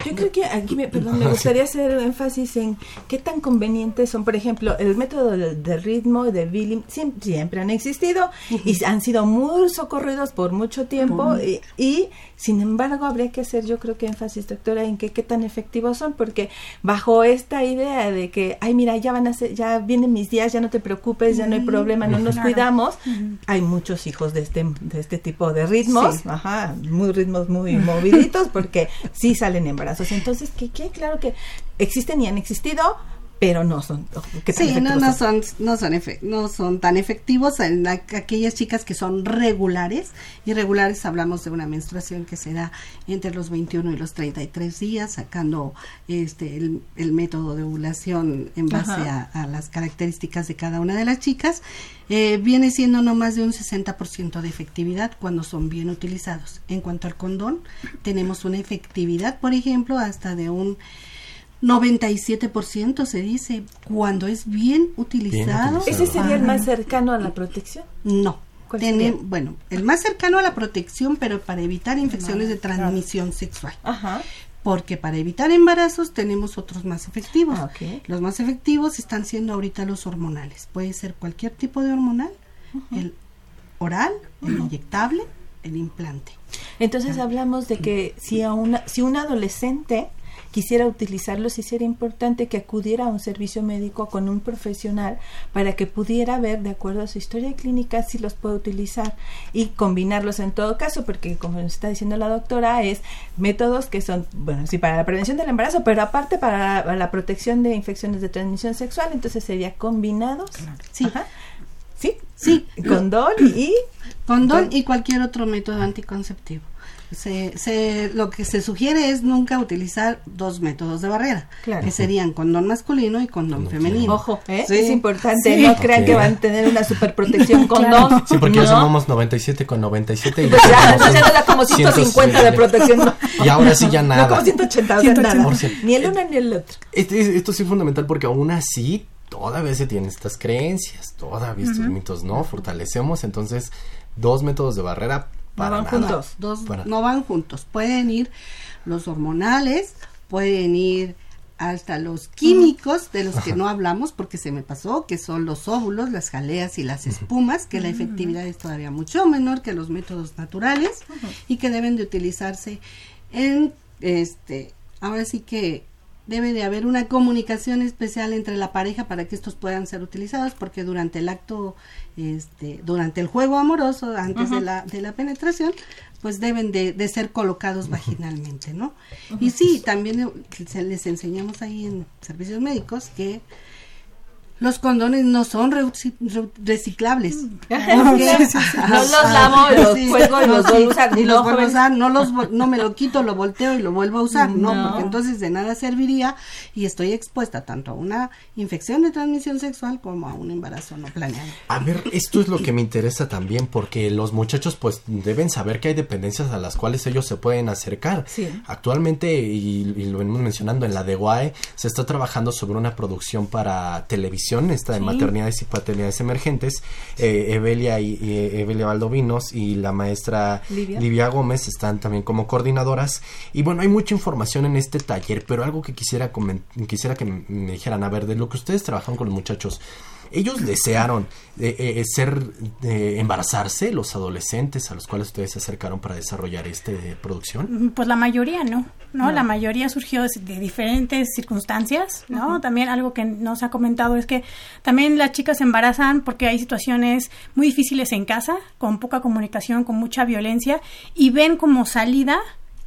yo creo que aquí me, perdón, me gustaría hacer énfasis en qué tan convenientes son, por ejemplo, el método del, ritmo de Billing siempre, han existido y han sido muy socorridos por mucho tiempo y, sin embargo habría que hacer yo creo que énfasis, doctora, en que qué tan efectivos son, porque bajo esta idea de que, ay, mira, ya van a ser, ya vienen mis días, ya no te preocupes, ya no hay problema, no nos cuidamos, hay muchos hijos de este, de este tipo de ritmos, ajá, muy ritmos muy moviditos, porque sí salen embarazos. Entonces, que quede claro que existen y han existido, pero no son sí no, no son no son no son tan efectivos en aquellas chicas que son regulares irregulares hablamos de una menstruación que se da entre los 21 y los 33 días sacando este el, método de ovulación en base a, las características de cada una de las chicas eh, viene siendo no más de un 60% de efectividad cuando son bien utilizados. En cuanto al condón tenemos una efectividad por ejemplo hasta de un 97% se dice cuando es bien utilizado. ¿Ese sería el más cercano a la protección? No. bueno, el más cercano a la protección, pero para evitar infecciones de transmisión sexual. Ajá. Porque para evitar embarazos tenemos otros más efectivos. Ah, los más efectivos están siendo ahorita los hormonales. Puede ser cualquier tipo de hormonal, el oral, el inyectable, el implante. Entonces hablamos de que si a una si un adolescente quisiera utilizarlos y sería importante que acudiera a un servicio médico con un profesional para que pudiera ver, de acuerdo a su historia clínica, si los puede utilizar y combinarlos en todo caso, porque como nos está diciendo la doctora, es métodos que son, bueno, sí, para la prevención del embarazo, pero aparte para la protección de infecciones de transmisión sexual, entonces sería combinados. Sí. ¿Sí? Sí. Condón y... Condón y cualquier otro método anticonceptivo. Se, se, lo que se sugiere es nunca utilizar dos métodos de barrera, Claro. que serían condón masculino y condón femenino. Ojo, ¿eh? Sí. es importante, Sí. no crean que van a tener una superprotección con dos. Sí, porque no. ya somos 97 con 97 y Ya, ya nos da como 150 de protección. ¿no? Y ahora sí ya nada. No, como 180, o sea, 180. nada. Ni el uno ni el otro. Este- esto sí es fundamental porque aún así todavía se tienen estas creencias, todavía estos Ujú. mitos, ¿no? Fortalecemos entonces dos métodos de barrera para van nada. juntos. Dos Para- no van juntos. Pueden ir los hormonales, pueden ir hasta los químicos de los que no hablamos porque se me pasó, que son los óvulos, las jaleas y las espumas, que la efectividad es todavía mucho menor que los métodos naturales y que deben de utilizarse en este, ahora sí que debe de haber una comunicación especial entre la pareja para que estos puedan ser utilizados porque durante el acto este durante el juego amoroso antes de la de la penetración pues deben de, de ser colocados vaginalmente no y sí también se les enseñamos ahí en servicios médicos que los condones no son reciclables. No los lavo, los cuelgo y los vuelvo a usar. Y No, los vuelvo a joven. usar, no los vol- no me lo quito, lo volteo y lo vuelvo a usar, no, No. porque entonces de nada serviría y estoy expuesta tanto a una infección de transmisión sexual como a un embarazo no planeado. A ver, esto es lo que me interesa también porque los muchachos pues deben saber que hay dependencias a las cuales ellos se pueden acercar. Sí. Actualmente, y, y lo venimos mencionando en la de UAE, se está trabajando sobre una producción para televisión, esta de Sí. maternidades y paternidades emergentes. Eh, Evelia y, y, eh, Evelia Valdovinos y la maestra Livia. Livia Gómez están también como coordinadoras. Y bueno, hay mucha información en este taller, pero algo que quisiera, quisiera que me dijeran, a ver, de lo que ustedes trabajan con los muchachos, ellos desearon eh, eh, ser, eh, embarazarse, los adolescentes a los cuales ustedes se acercaron para desarrollar este producción. Pues la mayoría no, ¿no? No. La mayoría surgió de, de diferentes circunstancias, ¿no? También algo que no se ha comentado es que también las chicas se embarazan porque hay situaciones muy difíciles en casa, con poca comunicación, con mucha violencia, y ven como salida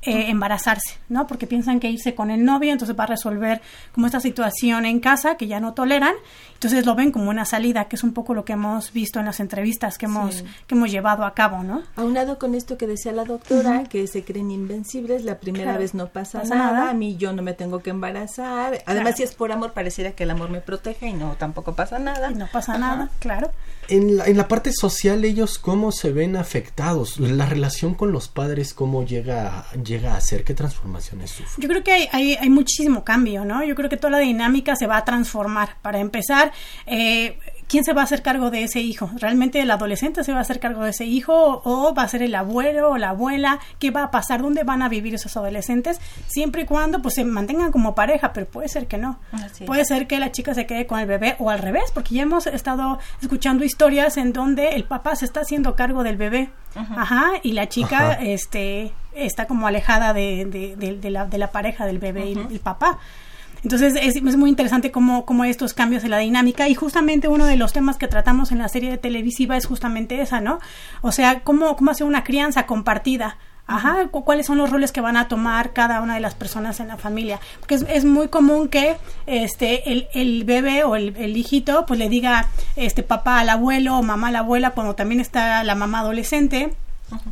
eh, embarazarse, ¿no? Porque piensan que irse con el novio, entonces va a resolver como esta situación en casa que ya no toleran, entonces lo ven como una salida, que es un poco lo que hemos visto en las entrevistas que hemos, Sí. que hemos llevado a cabo, ¿no? Aunado con esto que decía la doctora, que se creen invencibles, la primera Claro. vez no pasa, nada, nada. a mí yo no me tengo que embarazar. Claro. Además, si es por amor, pareciera que el amor me protege y no, tampoco pasa nada. Y no pasa Ajá. nada, claro. En la, en la parte social, ellos cómo se ven afectados, la relación con los padres, cómo llega, llega a ser, qué transformaciones sufren. Yo creo que hay, hay, hay muchísimo cambio, ¿no? Yo creo que toda la dinámica se va a transformar. Para empezar, eh, ¿quién se va a hacer cargo de ese hijo? ¿Realmente el adolescente se va a hacer cargo de ese hijo o va a ser el abuelo o la abuela? ¿Qué va a pasar? ¿Dónde van a vivir esos adolescentes? Siempre y cuando pues se mantengan como pareja, pero puede ser que no. Puede ser que la chica se quede con el bebé o al revés, porque ya hemos estado escuchando historias en donde el papá se está haciendo cargo del bebé. Ajá. Ajá, y la chica Ajá. este está como alejada de, de, de- de la, de la pareja del bebé y el papá. Entonces es, muy interesante cómo, cómo estos cambios en la dinámica y justamente uno de los temas que tratamos en la serie de televisiva es justamente esa, ¿no? O sea, cómo, cómo hacer una crianza compartida. Ajá, cu- cuáles son los roles que van a tomar cada una de las personas en la familia. Porque es, es muy común que este el, bebé o el, el hijito pues le diga este papá al abuelo o mamá a la abuela cuando también está la mamá adolescente.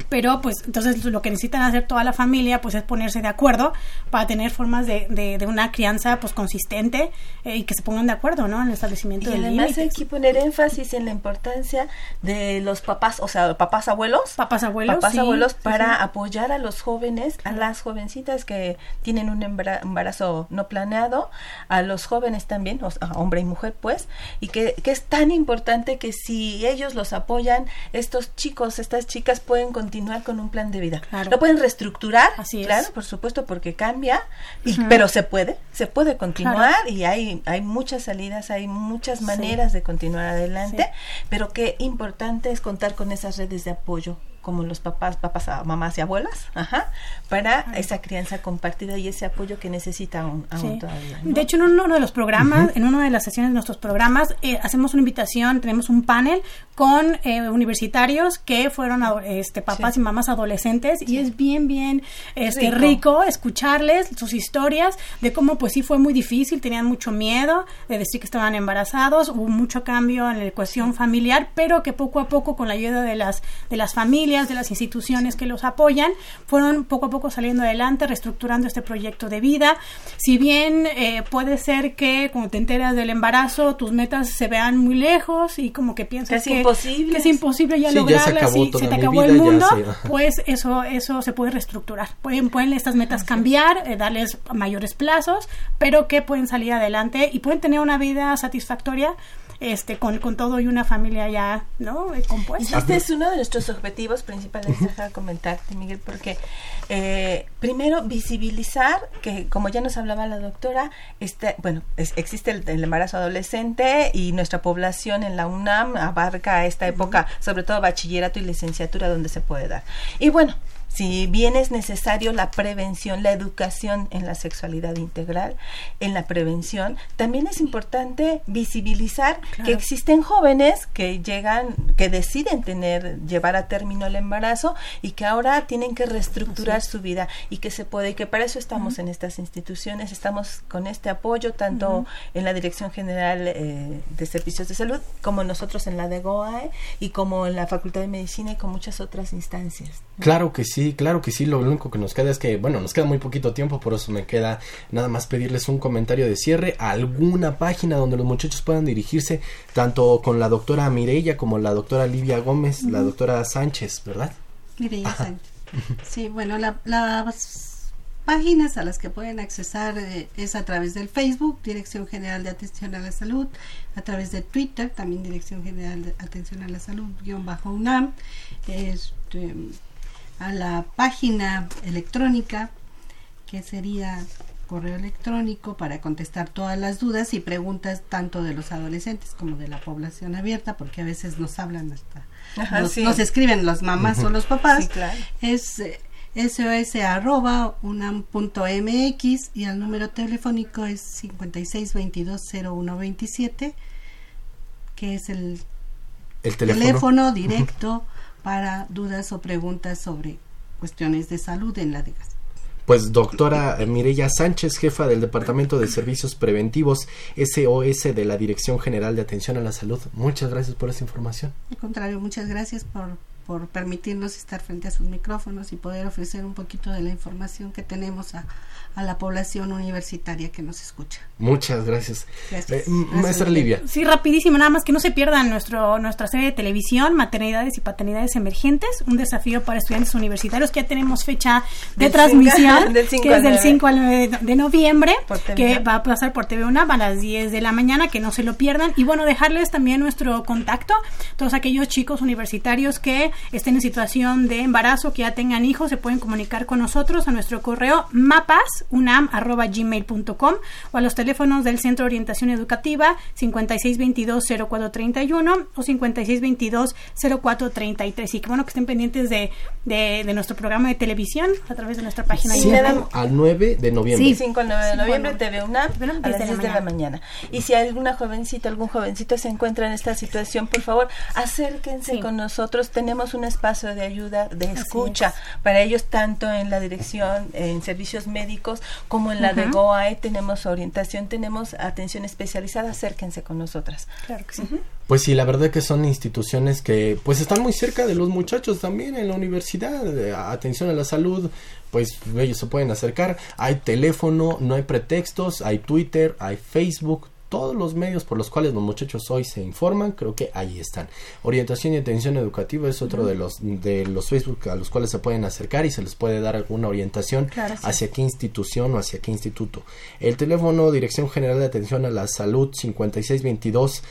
Pero pues entonces lo que necesitan hacer toda la familia pues es ponerse de acuerdo para tener formas de, de, de una crianza pues consistente eh, y que se pongan de acuerdo, ¿no? En el establecimiento Y de además hay que poner énfasis en la importancia de los papás, o sea, papás abuelos. Papás abuelos, Papás sí, abuelos para sí. apoyar a los jóvenes, a las jovencitas que tienen un embara- embarazo no planeado, a los jóvenes también, o sea, hombre y mujer pues, y que, que es tan importante que si ellos los apoyan, estos chicos, estas chicas pueden continuar con un plan de vida. Claro. Lo pueden reestructurar, Así es. claro, por supuesto, porque cambia, y, pero se puede, se puede continuar Claro. y hay, hay muchas salidas, hay muchas Sí. maneras de continuar adelante, Sí. pero qué importante es contar con esas redes de apoyo como los papás, papás, a- mamás y abuelas, ajá, para esa crianza compartida y ese apoyo que necesitan aún, aún todavía. De hecho, en uno de los programas, en una de las sesiones de nuestros programas, eh, hacemos una invitación, tenemos un panel con eh, universitarios que fueron este, papás y mamás adolescentes y es bien, bien este, rico. escucharles sus historias de cómo pues sí fue muy difícil, tenían mucho miedo de decir que estaban embarazados, hubo mucho cambio en la cuestión familiar, pero que poco a poco con la ayuda de las, de las familias, de las instituciones que los apoyan, fueron poco a poco saliendo adelante, reestructurando este proyecto de vida. Si bien eh, puede ser que cuando te enteras del embarazo, tus metas se vean muy lejos y como que piensas que que es imposible ya lograrlas y se te acabó el mundo, pues eso eso se puede reestructurar. Pueden, pueden estas metas cambiar, eh, darles mayores plazos, pero que pueden salir adelante y pueden tener una vida satisfactoria este con, con todo y una familia ya no compuesta. Este es uno de nuestros objetivos principales, deja comentarte, Miguel, porque eh, primero visibilizar que, como ya nos hablaba la doctora, este, bueno, existe el, embarazo adolescente y nuestra población en la UNAM abarca esta época, sobre todo bachillerato y licenciatura, donde se puede dar. Y bueno, si bien es necesario la prevención, la educación en la sexualidad integral, en la prevención, también es importante visibilizar que existen jóvenes que llegan, que deciden tener, llevar a término el embarazo y que ahora tienen que reestructurar su vida y que se puede, y que para eso estamos en estas instituciones, estamos con este apoyo tanto en la Dirección General eh, de Servicios de Salud como nosotros en la de GOAE y como en la Facultad de Medicina y con muchas otras instancias. Claro que sí Sí, claro que sí. Lo único que nos queda es que, bueno, nos queda muy poquito tiempo, por eso me queda nada más pedirles un comentario de cierre, alguna página donde los muchachos puedan dirigirse, tanto con la doctora Mireya como la doctora Livia Gómez, la doctora Sánchez, ¿verdad? Mireya Sánchez. Sí, bueno, las páginas a las que pueden accesar eh, es a través del Facebook, Dirección General de Atención a la Salud, a través de Twitter, también Dirección General de Atención a la Salud, guion bajo UNAM. Este, a la página electrónica que sería correo electrónico para contestar todas las dudas y preguntas tanto de los adolescentes como de la población abierta porque a veces nos hablan hasta nos, escriben las mamás o los papás. es eh, sos arroba unam.mx y el número telefónico es 56220127 que es el, el teléfono directo para dudas o preguntas sobre cuestiones de salud en la DEGAS. Pues doctora Mireya Sánchez, jefa del Departamento de Servicios Preventivos SOS de la Dirección General de Atención a la Salud, muchas gracias por esa información. Al contrario, muchas gracias por, por permitirnos estar frente a sus micrófonos y poder ofrecer un poquito de la información que tenemos a, a la población universitaria que nos escucha. Muchas gracias. Gracias. Eh, maestra Livia. Sí, rapidísimo, nada más que no se pierdan nuestro, nuestra serie de televisión, Maternidades y Paternidades Emergentes, un desafío para estudiantes universitarios, que ya tenemos fecha de transmisión, que es del 5 al 9 de noviembre, que va a pasar por TV UNAM a las 10 de la mañana, que no se lo pierdan. Y bueno, dejarles también nuestro contacto, todos aquellos chicos universitarios que estén en situación de embarazo, que ya tengan hijos, se pueden comunicar con nosotros a nuestro correo mapas unam.gmail.com o a los teléfonos del Centro de Orientación Educativa 5622-0431 o 5622-0433. Y qué bueno que estén pendientes de, de, nuestro programa de televisión a través de nuestra página. Sí, al 9 de noviembre. Sí, 5 al 9 de noviembre, TV UNAM, a las 10 de la mañana. Y si alguna jovencita, algún jovencito se encuentra en esta situación, por favor, acérquense con nosotros. Tenemos un espacio de ayuda, de escucha para ellos, tanto en la dirección, en servicios médicos, como en la de GOAE tenemos orientación, tenemos atención especializada, acérquense con nosotras. Claro que sí. Pues sí, la verdad que son instituciones que pues están muy cerca de los muchachos también en la universidad, atención a la salud, pues ellos se pueden acercar, hay teléfono, no hay pretextos, hay Twitter, hay Facebook, todos los medios por los cuales los muchachos hoy se informan, creo que ahí están. Orientación y atención educativa es otro de los de los Facebook a los cuales se pueden acercar y se les puede dar alguna orientación hacia qué institución o hacia qué instituto. El teléfono Dirección General de Atención a la Salud 5622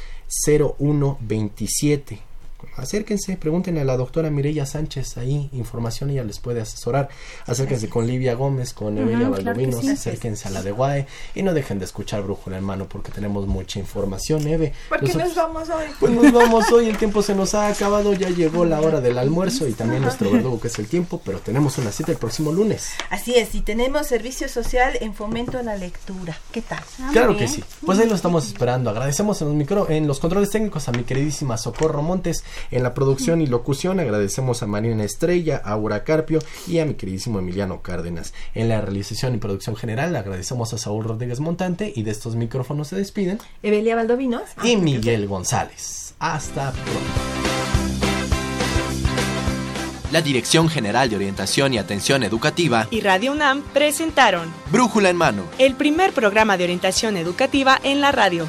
0127 acérquense, pregúntenle a la doctora Mireya Sánchez ahí, información ella les puede asesorar. Acérquense con Livia Gómez, con Evelia Valdovinos, acérquense a la de Guae y no dejen de escuchar Brújula en mano porque tenemos mucha información, Eve. ¿Por qué nos vamos hoy? Pues nos vamos hoy, el tiempo se nos ha acabado, ya llegó la hora del almuerzo y también nuestro verdugo que es el tiempo, pero tenemos una cita el próximo lunes. Así es, y tenemos servicio social en fomento a la lectura. ¿Qué tal? claro que sí. Pues ahí lo estamos esperando. Agradecemos en los micro, en los controles técnicos a mi queridísima Socorro Montes, en la producción y locución agradecemos a Marina Estrella, a Aura Carpio y a mi queridísimo Emiliano Cárdenas. En la realización y producción general agradecemos a Saúl Rodríguez Montante y de estos micrófonos se despiden Evelia Valdovinos y Miguel González. Hasta pronto. La Dirección General de Orientación y Atención Educativa y Radio UNAM presentaron Brújula en Mano, el primer programa de orientación educativa en la radio.